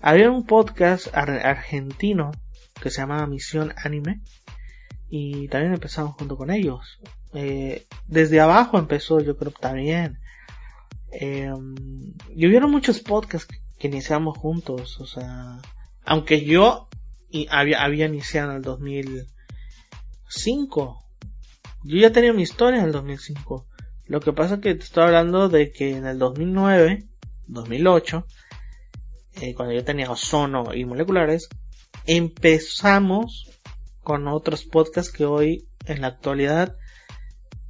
Había un podcast argentino que se llamaba Misión Anime y también empezamos junto con ellos. Eh, desde abajo empezó, yo creo también. Eh, y hubieron muchos podcasts que iniciamos juntos, o sea, aunque yo había, había iniciado en el 2005, yo ya tenía mi historia en el 2005. Lo que pasa es que te estoy hablando de que en el 2009, 2008, eh, cuando yo tenía ozono y moleculares, empezamos con otros podcasts que hoy en la actualidad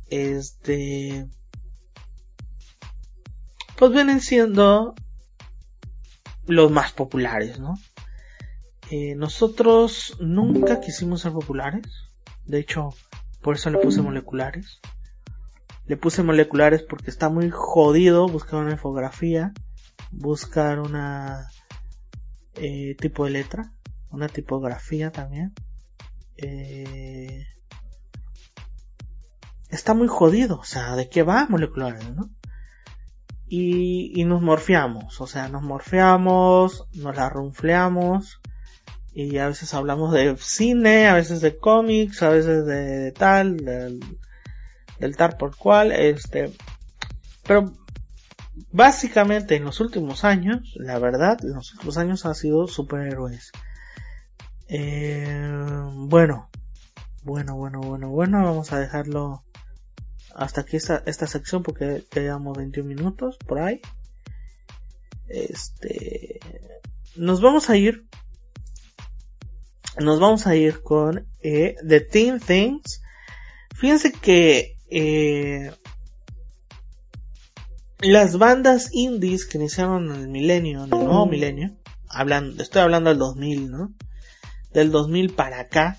este pues vienen siendo los más populares, ¿no? Eh, nosotros nunca quisimos ser populares. De hecho, por eso le puse moleculares. Le puse moleculares porque está muy jodido buscar una infografía, buscar una eh, tipo de letra, una tipografía también. Eh, está muy jodido, o sea, ¿de qué va moleculares, no? Y, y nos morfiamos, o sea, nos morfeamos, nos la runfleamos, y a veces hablamos de cine, a veces de cómics, a veces de, tal, del, del, tal por cual, este, pero básicamente en los últimos años, la verdad, en los últimos años ha sido superhéroes. Eh, bueno, bueno, bueno, bueno, bueno, vamos a dejarlo hasta aquí esta, esta sección porque ya llevamos 21 minutos por ahí. Este, nos vamos a ir nos vamos a ir con eh, The Teen Things. Fíjense que eh, las bandas indies que iniciaron en el milenio, en el nuevo milenio, hablan, estoy hablando del 2000, ¿no? Del 2000 para acá.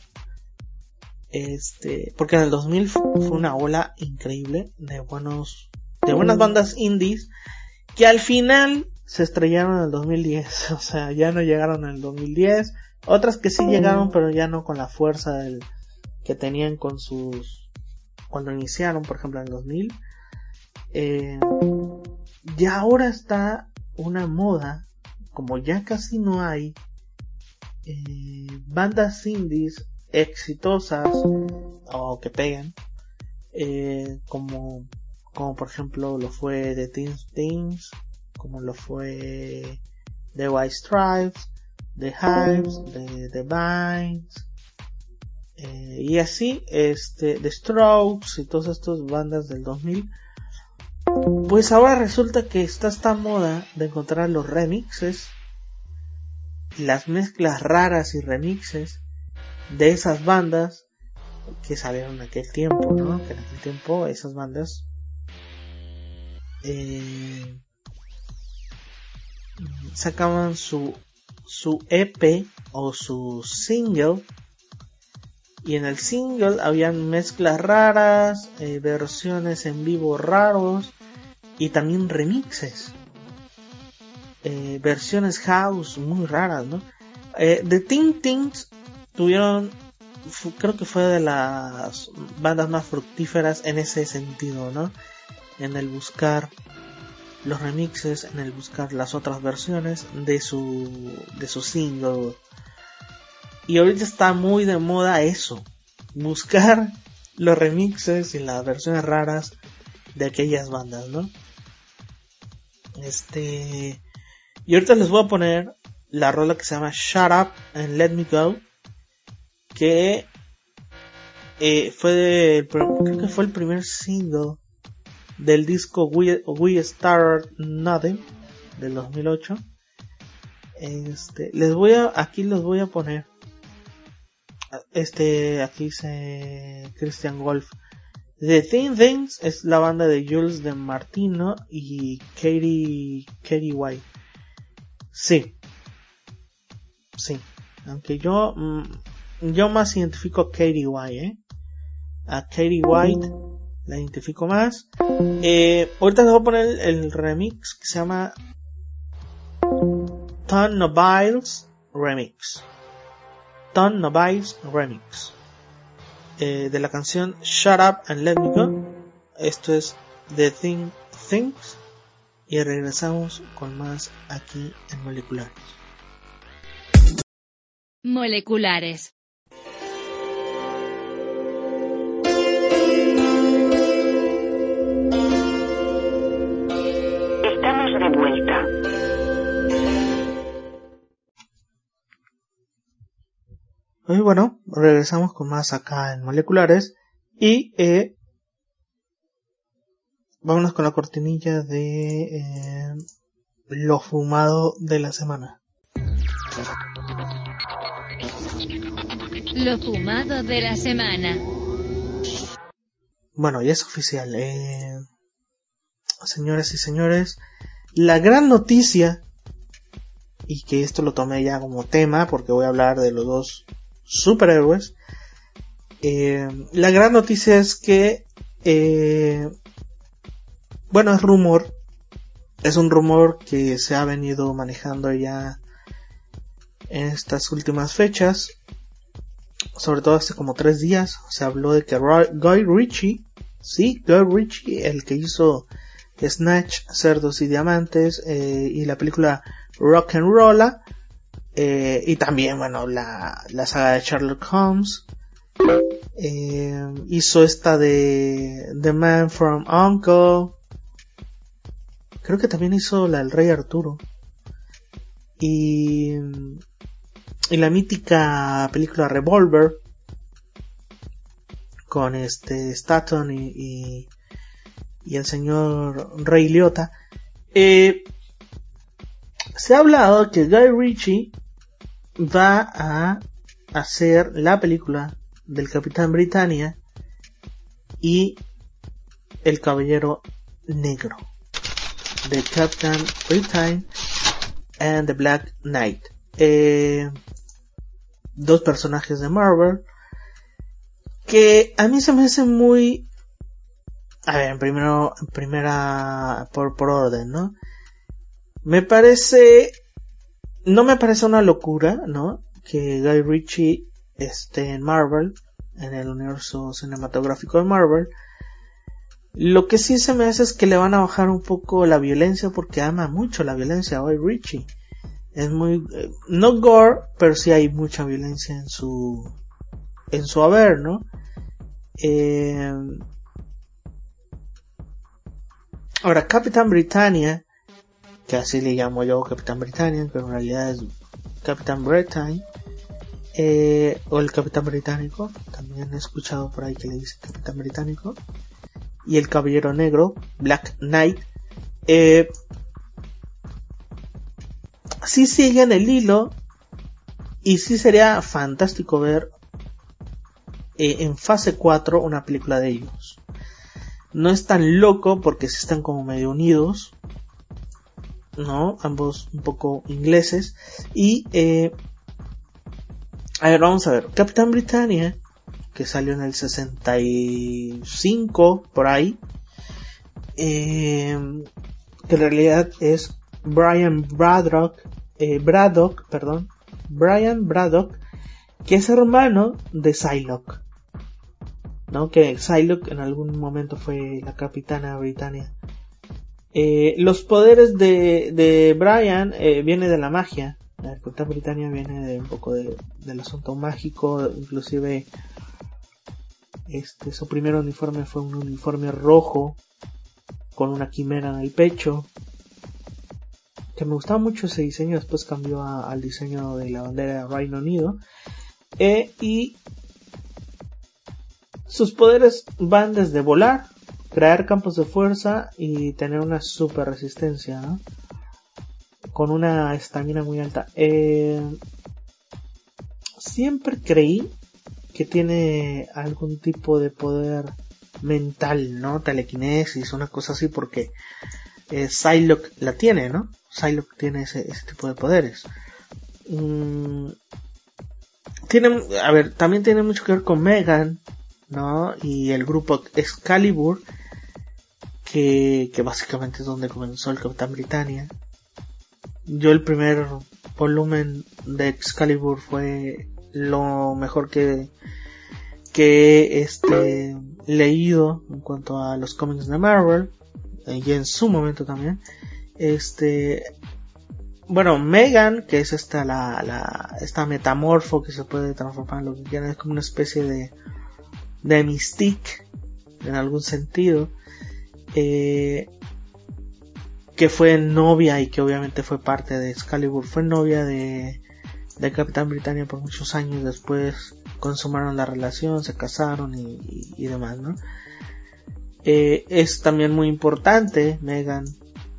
Este, porque en el 2000 fue una ola increíble de buenos, de buenas bandas indies que al final se estrellaron en el 2010. O sea, ya no llegaron en el 2010 otras que sí llegaron, pero ya no con la fuerza del, que tenían con sus. cuando iniciaron, por ejemplo, en el 2000. Eh, ya ahora está una moda, como ya casi no hay eh, bandas indies exitosas o que pegan, eh, como, como por ejemplo lo fue The Teen Things, como lo fue The White Stripes, The Hives, de The Vines, eh, y así, este, The Strokes y todas estas bandas del 2000. Pues ahora resulta que está esta moda de encontrar los remixes, las mezclas raras y remixes de esas bandas que salieron en aquel tiempo, ¿no? Que en aquel tiempo esas bandas eh, sacaban su su EP o su single y en el single habían mezclas raras, eh, versiones en vivo raros y también remixes. Eh, versiones house muy raras, ¿no? Eh, The Teen tuvieron creo que fue de las bandas más fructíferas en ese sentido, ¿no? En el buscar los remixes, en el buscar las otras versiones de su de su single. Y ahorita está muy de moda eso, buscar los remixes y las versiones raras de aquellas bandas, ¿no? Este y ahorita les voy a poner la rola que se llama Shut Up and Let Me Go que eh, fue creo que fue el primer single del disco We, Started Nothing del 2008 este les voy a aquí los voy a poner este aquí dice Christian Wolf The Thin Things es la banda de Jules de Martino y Katie Katie White sí sí aunque yo mm, yo más identifico a Katie White, ¿eh? A Katie White la identifico más. Eh, ahorita les voy a poner el, remix que se llama Ton Nobiles Remix. Ton Nobiles Remix. Eh, de la canción Shut Up and Let Me Go. Esto es The Thing Things. Y regresamos con más aquí en Moleculares. Moleculares. Y bueno, regresamos con más acá en moleculares y eh, vámonos con la cortinilla de eh, lo fumado de la semana. Lo fumado de la semana. Bueno, ya es oficial. Eh, señores y señores, la gran noticia, y que esto lo tomé ya como tema porque voy a hablar de los dos superhéroes. Eh, la gran noticia es que, eh, bueno, es rumor, es un rumor que se ha venido manejando ya en estas últimas fechas, sobre todo hace como tres días, se habló de que Guy Ritchie, sí, Guy Ritchie, el que hizo Snatch, Cerdos y Diamantes eh, y la película Rock and Rolla, eh, y también, bueno, la, la saga de Sherlock Holmes. Eh, hizo esta de The Man from Uncle. Creo que también hizo la del Rey Arturo. Y, y la mítica película Revolver. Con este Staton y, y, el señor Rey Liotta. Eh, se ha hablado que Guy Ritchie va a hacer la película del Capitán Britannia y el Caballero Negro. The Captain Britain and the Black Knight. Eh, dos personajes de Marvel que a mí se me hace muy a ver, primero, primera, por, por orden, ¿no? Me parece no me parece una locura, ¿no? Que Guy Ritchie esté en Marvel, en el universo cinematográfico de Marvel. Lo que sí se me hace es que le van a bajar un poco la violencia porque ama mucho la violencia a Guy Ritchie. Es muy, eh, no gore, pero sí hay mucha violencia en su, en su haber, ¿no? Eh, ahora, Capitán Britannia que así le llamo yo Capitán Britannia, pero en realidad es Capitán Britain, eh, o el Capitán Británico, también he escuchado por ahí que le dice Capitán Británico, y el Caballero Negro, Black Knight, eh, sí siguen el hilo, y sí sería fantástico ver eh, en fase 4 una película de ellos. No es tan loco porque sí están como medio unidos, ¿no? Ambos un poco ingleses. Y, eh, a ver, vamos a ver. Capitán Britannia, que salió en el 65, por ahí, eh, que en realidad es Brian Braddock, eh, Braddock, perdón, Brian Braddock, que es hermano de Psylocke. ¿no? Que Psylocke en algún momento fue la capitana británica. Eh, los poderes de, de Brian eh, viene de la magia. La capitana británica viene de un poco de, del asunto mágico, inclusive este su primer uniforme fue un uniforme rojo con una quimera en el pecho que me gustaba mucho ese diseño después cambió al diseño de la bandera de Reino Unido eh, y sus poderes van desde volar, crear campos de fuerza y tener una super resistencia, ¿no? Con una estamina muy alta. Eh, siempre creí que tiene algún tipo de poder mental, ¿no? Telequinesis, una cosa así, porque eh, Psylocke la tiene, ¿no? Psylocke tiene ese, tipo de poderes. Mm, tiene, a ver, también tiene mucho que ver con Megan, ¿no? Y el grupo Excalibur, que, que básicamente es donde comenzó el Capitán Britannia. Yo el primer volumen de Excalibur fue lo mejor que que este leído en cuanto a los cómics de Marvel y en su momento también este bueno Megan que es esta la, la esta metamorfo que se puede transformar en lo que quiera es como una especie de de Mystique, en algún sentido, eh, que fue novia y que obviamente fue parte de Excalibur, fue novia de, de Capitán Britannia por muchos años después, consumaron la relación, se casaron y, demás, ¿no? Eh, es también muy importante Megan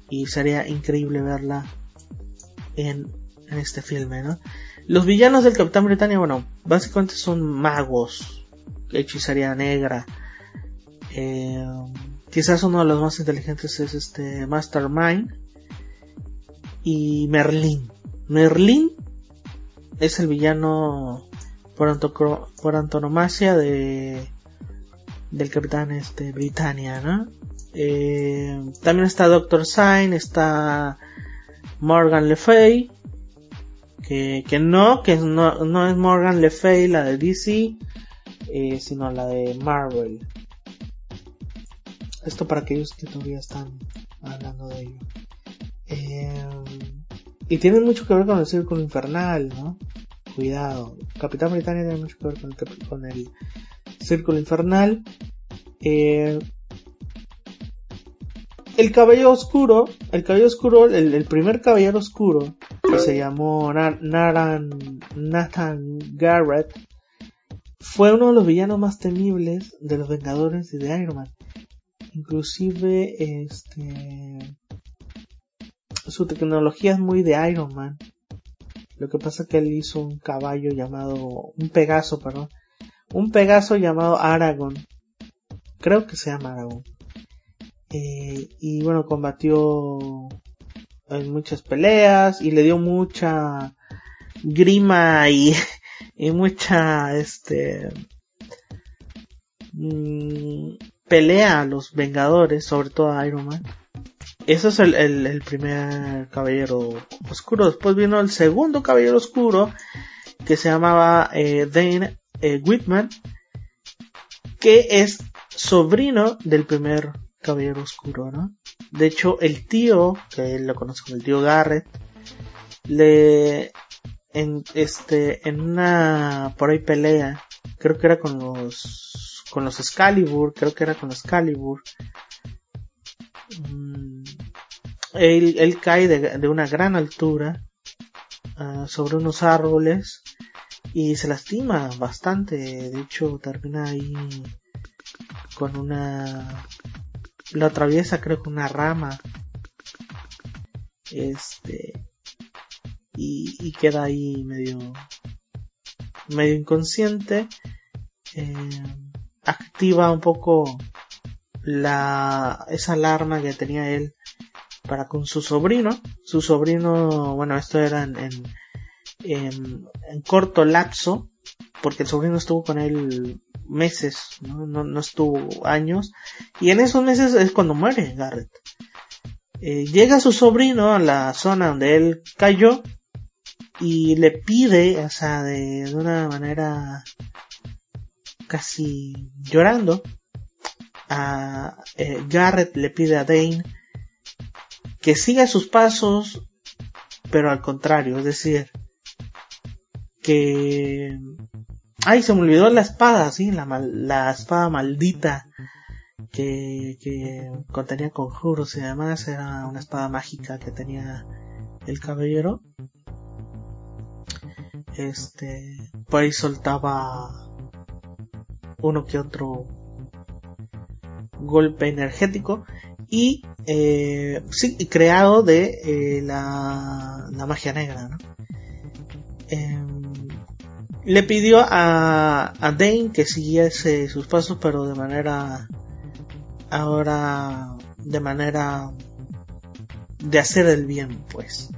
y sería increíble verla en, en este filme, ¿no? Los villanos del Capitán Britannia, bueno, básicamente son magos, hechicería negra. Eh, quizás uno de los más inteligentes es este Mastermind y Merlin. Merlin es el villano por, antonomasia de del capitán este Britannia, ¿no? Eh, también está Doctor Sign, está Morgan Le Fay, que, que no, que no, no es Morgan Le Fay, la de DC, eh, sino la de Marvel. Esto para aquellos que todavía están hablando de ello. Eh, y tiene mucho que ver con el Círculo Infernal, ¿no? Cuidado. Capitán Britannia tiene mucho que ver con el, Círculo Infernal. Eh, el cabello oscuro, el cabello oscuro, el, primer caballero oscuro, que se llamó Nathan Garrett, fue uno de los villanos más temibles de los Vengadores y de Iron Man. Inclusive, este, su tecnología es muy de Iron Man. Lo que pasa es que él hizo un caballo llamado, un Pegaso, perdón, un Pegaso llamado Aragon. Creo que se llama Aragon. Eh, y bueno, combatió en muchas peleas y le dio mucha grima y y mucha este mm, pelea a los Vengadores, sobre todo a Iron Man. Eso es el, primer caballero oscuro. Después vino el segundo caballero oscuro que se llamaba eh, Dane eh, Whitman, que es sobrino del primer caballero oscuro, ¿no? De hecho, el tío, que él lo conoce como el tío Garrett, le en este en una por ahí pelea creo que era con los con los Excalibur creo que era con los Excalibur él, él, cae de, una gran altura uh, sobre unos árboles y se lastima bastante. De hecho termina ahí con una lo atraviesa creo que una rama. Este y, queda ahí medio medio inconsciente. Eh, activa un poco la esa alarma que tenía él para con su sobrino. Su sobrino bueno esto era en, en, en, corto lapso porque el sobrino estuvo con él meses ¿no? No, estuvo años. Y en esos meses es cuando muere Garrett. Eh, llega su sobrino a la zona donde él cayó y le pide, o sea, de, de una manera casi llorando, a eh, Garrett le pide a Dane que siga sus pasos, pero al contrario, es decir, que... Ay, se me olvidó la espada, sí, la, la espada maldita que, que contenía conjuros y demás, era una espada mágica que tenía el caballero. Este, por ahí soltaba uno que otro golpe energético y eh, sí, creado de eh, la, magia negra. ¿no? Eh, le pidió a, a Dane que siguiese sus pasos, pero de manera ahora de manera de hacer el bien, pues,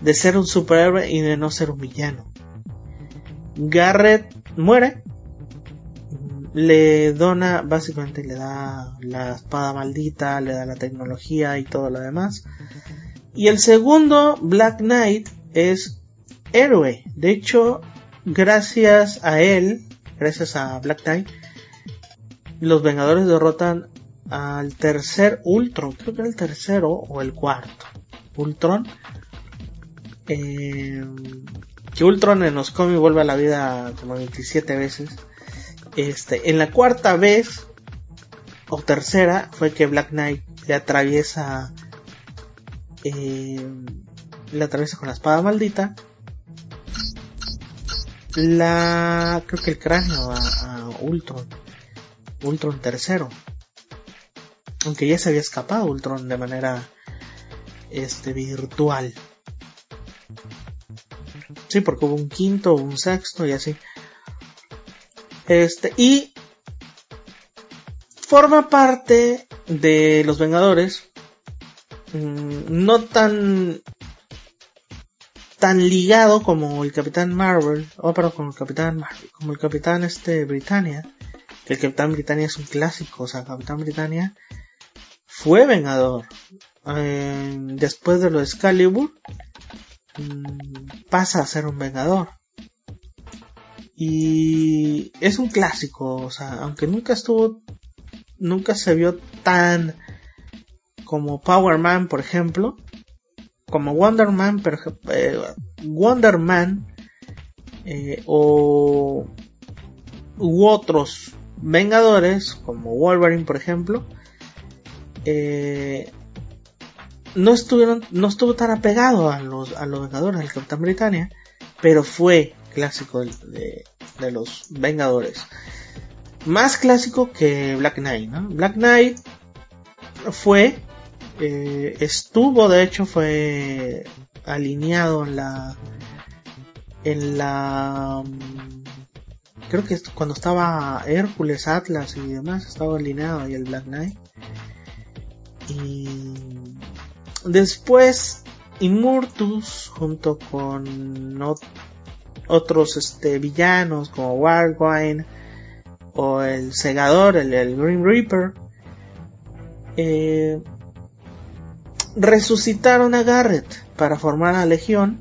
de ser un superhéroe y de no ser un villano. Garrett muere le dona, básicamente le da la espada maldita, le da la tecnología y todo lo demás. Y el segundo, Black Knight, es héroe. De hecho, gracias a él, gracias a Black Knight, los Vengadores derrotan al tercer Ultron, creo que era el tercero o el cuarto. Ultron. Eh, que Ultron en los cómics vuelve a la vida como 27 veces. Este, en la cuarta vez o tercera fue que Black Knight le atraviesa eh, le atraviesa con la espada maldita. La creo que el cráneo a, a Ultron Ultron tercero. Aunque ya se había escapado Ultron de manera este virtual. Sí porque hubo un quinto un sexto y así este, y forma parte de los Vengadores. Mm, no tan tan ligado como el Capitán Marvel, o oh, perdón, como el Capitán Marvel, como el Capitán este Britannia, que el Capitán Britannia es un clásico, o sea, Capitán Britannia fue Vengador. Eh, después de lo de mm, pasa a ser un Vengador. Y es un clásico, o sea, aunque nunca estuvo, nunca se vio tan como Power Man, por ejemplo, como Wonder Man, pero, eh, Wonder Man, eh, o u otros Vengadores, como Wolverine, por ejemplo, eh, no estuvieron, no estuvo tan apegado a los, a los Vengadores, al Capitán Britannia, pero fue clásico de, los Vengadores. Más clásico que Black Knight, ¿no? Black Knight fue, eh, estuvo, de hecho, fue alineado en la, en la, creo que cuando estaba Hércules, Atlas y demás, estaba alineado ahí el Black Knight. Y después Immortus junto con otros este, villanos como Wargwine o el Segador, el, Green Reaper, eh, resucitaron a Garrett para formar la Legión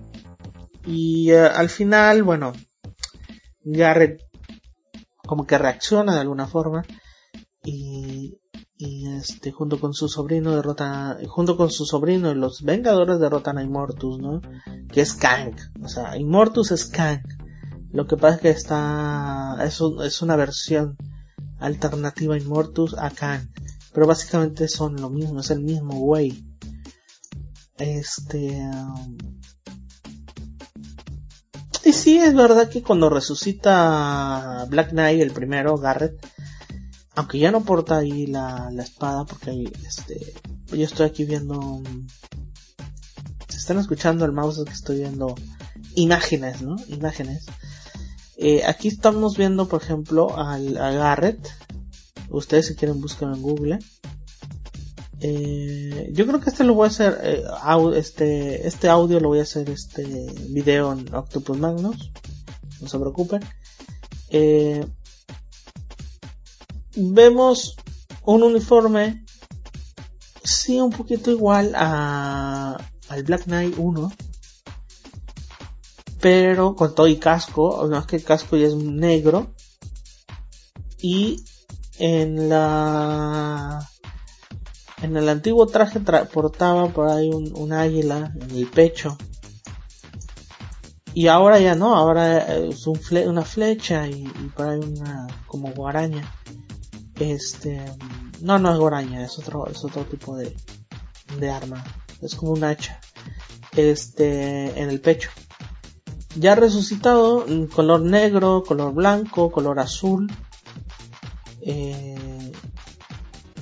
y eh, al final, bueno, Garrett como que reacciona de alguna forma y y este junto con su sobrino derrota junto con su sobrino y los Vengadores derrotan a Immortus, ¿no? Que es Kang, o sea, Immortus es Kang. Lo que pasa es que está es, es una versión alternativa a Immortus a Kang, pero básicamente son lo mismo, es el mismo güey. Este um, y sí, es verdad que cuando resucita Black Knight, el primero, Garrett, aunque ya no porta ahí la, la espada porque ahí, este, yo estoy aquí viendo, se están escuchando el mouse que estoy viendo imágenes, ¿no? Imágenes. Eh, aquí estamos viendo, por ejemplo, al, a Garrett. Ustedes si quieren buscar en Google. Eh, yo creo que este lo voy a hacer, eh, este, este audio lo voy a hacer este video en Octopus Magnus. No se preocupen. Eh, vemos un uniforme, sí, un poquito igual a, al Black Knight 1. pero con todo y casco, no es que el casco ya es negro. Y en la en el antiguo traje portaba por ahí un, águila en el pecho. Y ahora ya no, ahora es un una flecha y, por ahí una como guaraña. Este, no, no es guaraña, es otro, es otro tipo de, de arma. Es como un hacha. Este, en el pecho. Ya resucitado, color negro, color blanco, color azul. Eh,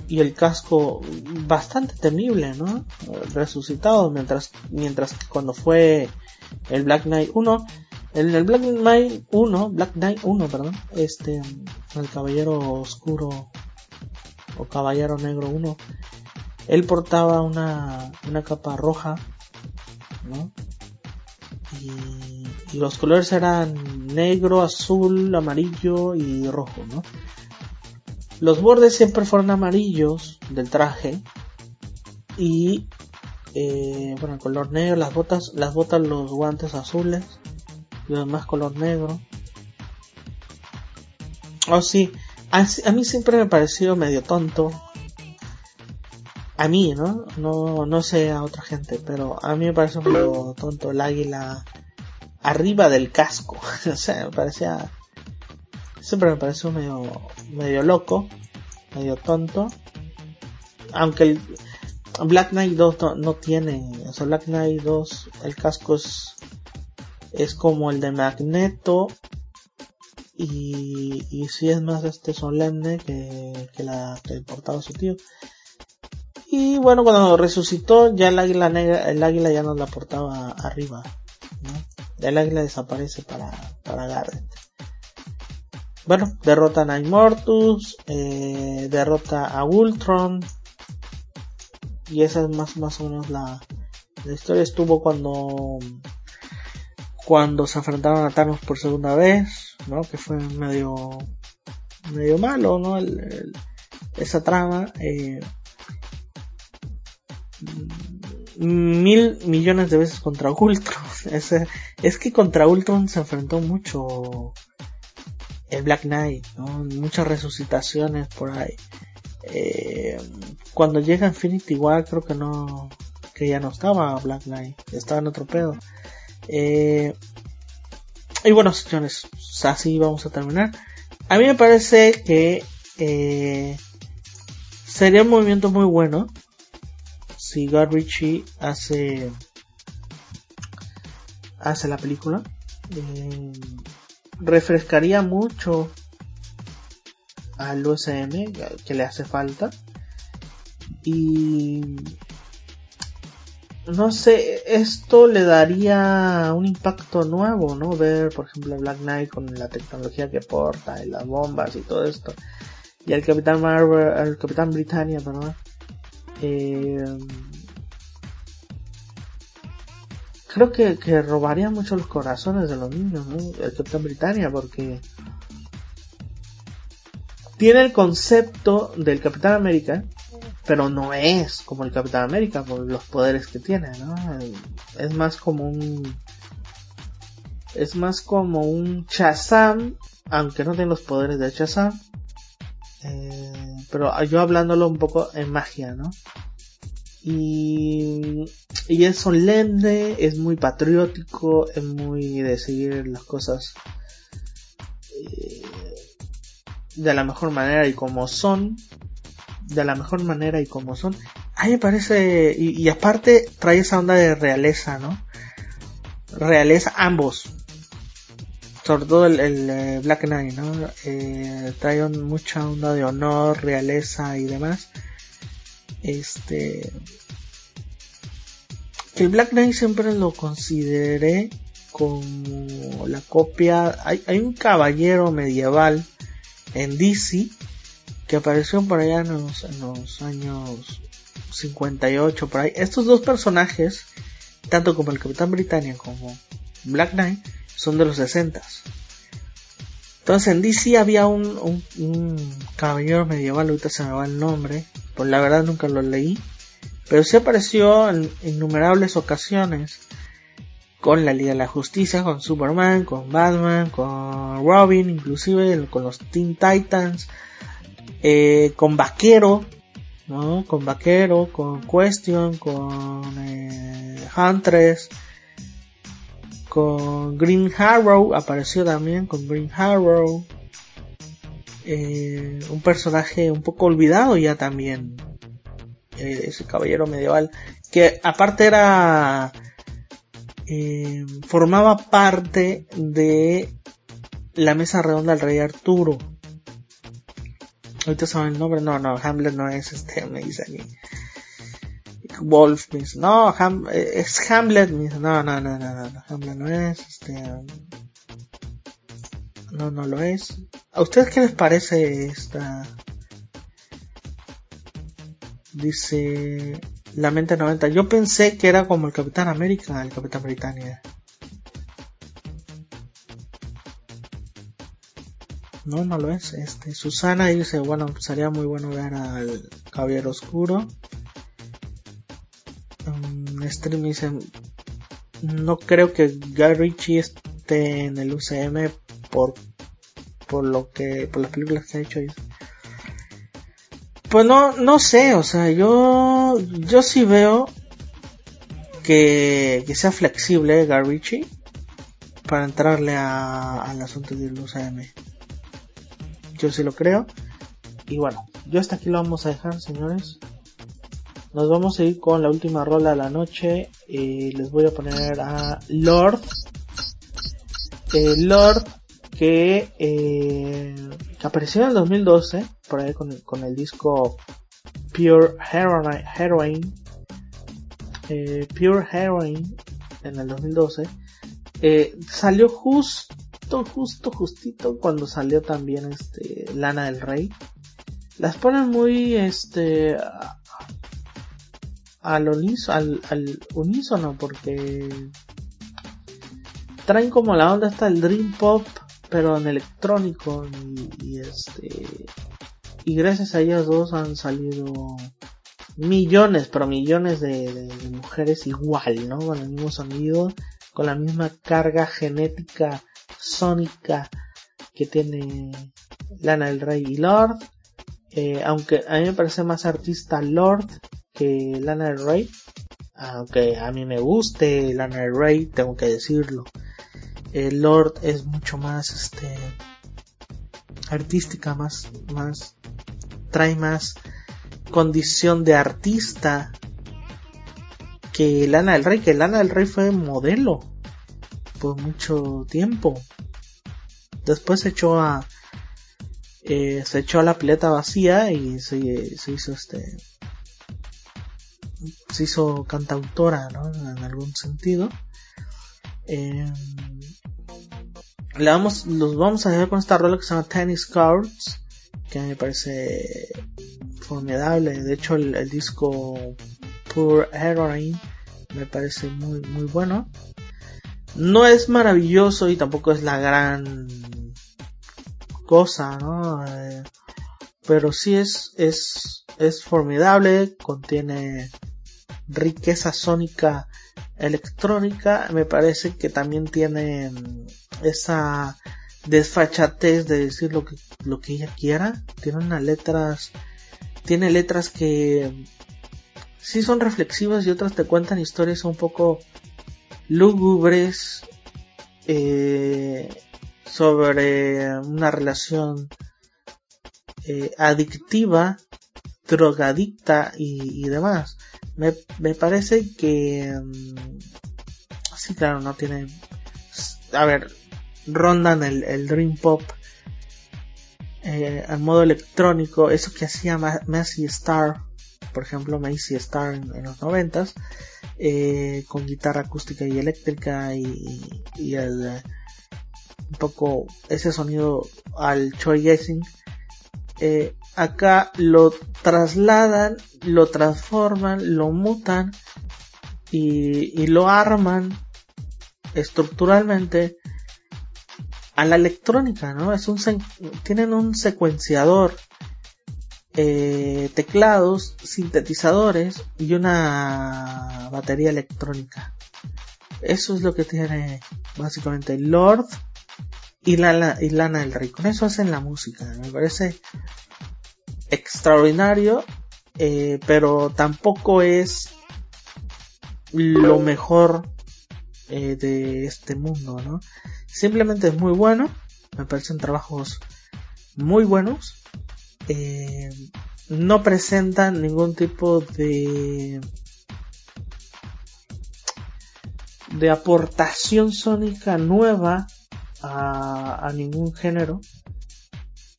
y el casco bastante temible, ¿no? Resucitado, mientras, mientras que cuando fue el Black Knight 1, en el Black Knight 1, Black Knight 1, perdón, este, el Caballero Oscuro o Caballero Negro 1, él portaba una, una capa roja, ¿no? Y, y los colores eran negro, azul, amarillo y rojo, ¿no? Los bordes siempre fueron amarillos del traje y eh, bueno, el color negro, las botas, las botas, los guantes azules los demás color negro. Oh sí, a, mí siempre me pareció medio tonto. A mí, ¿no? ¿no? No sé a otra gente, pero a mí me pareció medio tonto el águila arriba del casco. o sea, me parecía siempre me pareció medio, medio loco, medio tonto. Aunque el Black Knight 2 no, tiene, o sea, Black Knight 2, el casco es, es como el de Magneto y, y sí es más este solemne que, que la que portaba su tío. Y bueno, cuando resucitó, ya el águila negra, el águila ya no la portaba arriba, ¿no? El águila desaparece para, para Garrett. Bueno, derrotan a Immortus, eh, derrota a Ultron. Y esa es más, más o menos la, la historia. Estuvo cuando cuando se enfrentaron a Thanos por segunda vez, ¿no? Que fue medio medio malo, ¿no? esa trama. Eh, mil millones de veces contra Ultron. es que contra Ultron se enfrentó mucho el Black Knight, ¿no? muchas resucitaciones por ahí. Eh, cuando llega Infinity War creo que no, que ya no estaba Black Knight, estaba en otro pedo. Eh, y bueno, señores, así vamos a terminar. A mí me parece que eh, sería un movimiento muy bueno si Ritchie hace hace la película. Eh, refrescaría mucho al USM que le hace falta y no sé, esto le daría un impacto nuevo, ¿no? Ver, por ejemplo, Black Knight con la tecnología que porta y las bombas y todo esto. Y al Capitán Marvel, al Capitán Britannia, perdón. Eh, creo que, que robaría mucho los corazones de los niños, ¿no? El Capitán Britannia, porque tiene el concepto del Capitán América, pero no es como el Capitán América por los poderes que tiene, ¿no? Es más como un es más como un Shazam, aunque no tiene los poderes de Shazam. Eh, pero yo hablándolo un poco en magia, ¿no? Y, y es solemne, es muy patriótico, es muy de seguir las cosas eh, de la mejor manera y como son. De la mejor manera y como son. A me parece, y, aparte trae esa onda de realeza, ¿no? Realeza, ambos. Sobre todo el, eh, Black Knight, ¿no? Eh, trae mucha onda de honor, realeza y demás este que el Black Knight siempre lo consideré como la copia hay, hay un caballero medieval en DC que apareció por allá en los, en los años 58 por ahí. Estos dos personajes tanto como el Capitán Britannia como Black Knight son de los 60 entonces en DC había un, un, caballero medieval, ahorita se me va el nombre, pues la verdad nunca lo leí, pero sí apareció en innumerables ocasiones con la Liga de la Justicia, con Superman, con Batman, con Robin, inclusive con los Teen Titans, eh, con Vaquero, ¿no? Con Vaquero, con Question, con eh, Huntress, con Green Harrow, apareció también con Green Harrow, eh, un personaje un poco olvidado ya también, eh, ese caballero medieval, que aparte era eh, formaba parte de la mesa redonda del rey Arturo. Ahorita saben el nombre, no, no, Hamlet no es este, me dice aquí. Wolf me dice, no, es Hamlet, me dice, no, no, no, no, no, Hamlet no es, este, no, no lo es. ¿A ustedes qué les parece esta? Dice, la mente 90. Yo pensé que era como el Capitán América, el Capitán Britannia. No, no lo es. Este, Susana dice, bueno, sería muy bueno ver al Caballero Oscuro. Um, Stream dice, no creo que Guy Ritchie esté en el UCM por, por lo que, por las películas que ha hecho. Pues no, no sé, o sea, yo, yo sí veo que, que sea flexible Garrichi para entrarle al asunto del UCM. Yo sí lo creo. Y bueno, yo hasta aquí lo vamos a dejar, señores. Nos vamos a ir con la última rola de la noche. Y les voy a poner a Lord. Eh, Lord que, eh, que apareció en el 2012 por ahí con con el disco Pure Heroine, eh, Pure Heroine en el 2012 eh, salió justo justo justito cuando salió también este Lana del Rey las ponen muy este al, unísono, al, al unísono porque traen como la onda hasta el dream pop pero en electrónico y este y gracias a ellas dos han salido millones, pero millones de, mujeres igual, ¿no? Con el mismo sonido, con la misma carga genética sónica que tiene Lana del Rey y Lord. Eh, aunque a mí me parece más artista Lord que Lana del Rey. Aunque a mí me guste Lana del Rey, tengo que decirlo. Eh, Lord es mucho más este artística, más, más trae más condición de artista que Lana del Rey, que Lana del Rey fue modelo por mucho tiempo. Después se echó a eh, se echó a la pileta vacía y se, se hizo este se hizo cantautora, ¿no? En algún sentido. Eh, vamos, los vamos a dejar con esta rola que se llama Tennis Cards que me parece formidable. De hecho, el, disco Pure Heroine me parece muy, muy bueno. No es maravilloso y tampoco es la gran cosa, ¿no? Eh, pero sí es, es, es formidable, contiene riqueza sónica electrónica, me parece que también tiene esa desfachatez de decir lo que, lo que ella quiera. Tiene unas letras, tiene letras que sí son reflexivas y otras te cuentan historias un poco lúgubres eh, sobre una relación eh, adictiva, drogadicta y, y demás. Me, me, parece que... Mm, sí, claro, no tiene... A ver, rondan el, el Dream Pop eh, al modo electrónico, eso que hacía Macy Star, por ejemplo Macy Star en, los noventas, eh, con guitarra acústica y eléctrica y, y el, eh, un poco ese sonido al Choi Guessing, eh, acá lo trasladan, lo transforman, lo mutan y, y lo arman estructuralmente a la electrónica, ¿no? Es un tienen un secuenciador, eh, teclados, sintetizadores y una batería electrónica. Eso es lo que tiene básicamente Lord y, la, y Lana del Rey. Con eso hacen la música. Me parece extraordinario, eh, pero tampoco es lo mejor eh, de este mundo, ¿no? Simplemente es muy bueno. Me parecen trabajos muy buenos. Eh, no presentan ningún tipo de de aportación sónica nueva a, ningún género.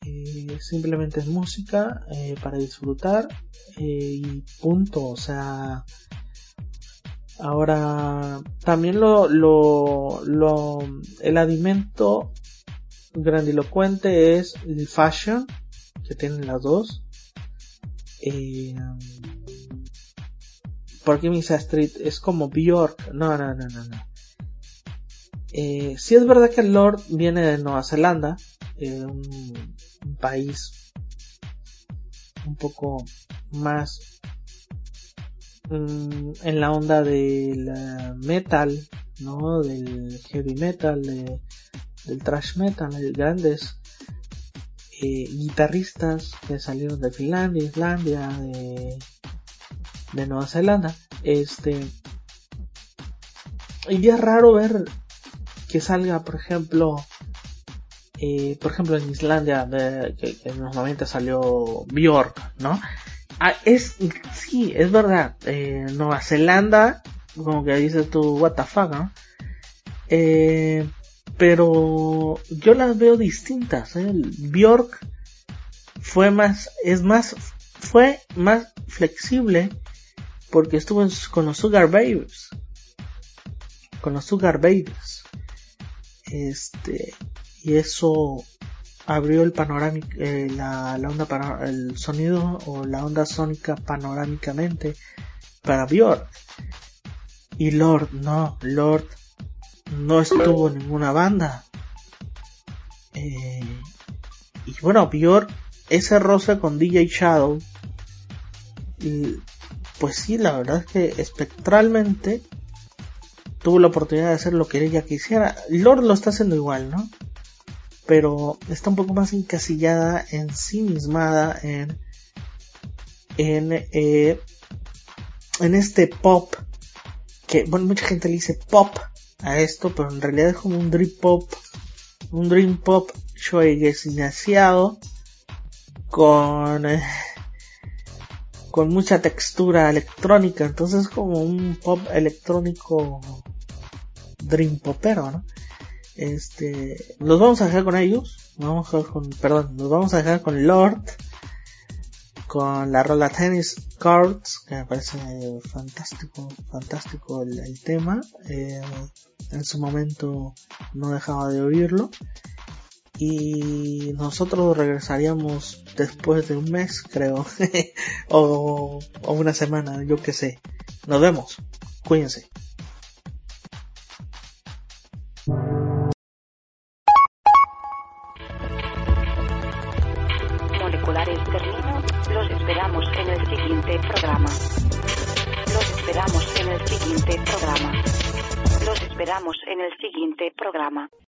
Eh, simplemente es música eh, para disfrutar eh, y punto. O sea, ahora también lo, lo, lo, el alimento grandilocuente es el fashion que tienen las dos. Eh, porque Misa Street es como Bjork. No, no, no, no, no. Eh, sí es verdad que el Lord viene de Nueva Zelanda, eh, un, país un poco más mm, en la onda del metal, ¿no? Del heavy metal, del thrash metal, de grandes eh, guitarristas que salieron de Finlandia, Islandia, de, de Nueva Zelanda. Este, y es raro ver que salga, por ejemplo, eh, por ejemplo en Islandia, que, en los 90 salió Bjork, ¿no? Ah, es, sí, es verdad, eh, Nueva Zelanda, como que dices tú, what the fuck, ¿no? Eh, pero yo las veo distintas, ¿eh? Bjork fue más, es más, fue más flexible porque estuvo con los Sugar Babies, con los Sugar Babies este y eso abrió el panorámico eh, la, la, onda el sonido o la onda sónica panorámicamente para Björk y Lord no Lord no estuvo ninguna banda eh, y bueno Björk ese rosa con DJ Shadow y, pues sí la verdad es que espectralmente tuvo la oportunidad de hacer lo que ella quisiera. Lord lo está haciendo igual, ¿no? Pero está un poco más encasillada, en sí mismada, en, en, eh, en este pop, que, bueno, mucha gente le dice pop a esto, pero en realidad es como un dream pop, un dream pop iniciado con, eh, con mucha textura electrónica, entonces es como un pop electrónico Dream Popero, ¿no? Este, nos vamos a dejar con ellos, vamos a dejar con, perdón, nos vamos a dejar con Lord, con la rola Tennis Cards, que me parece fantástico, fantástico el, tema, eh, en su momento no dejaba de oírlo, y nosotros regresaríamos después de un mes, creo, o, o una semana, yo qué sé. Nos vemos, cuídense. Programa.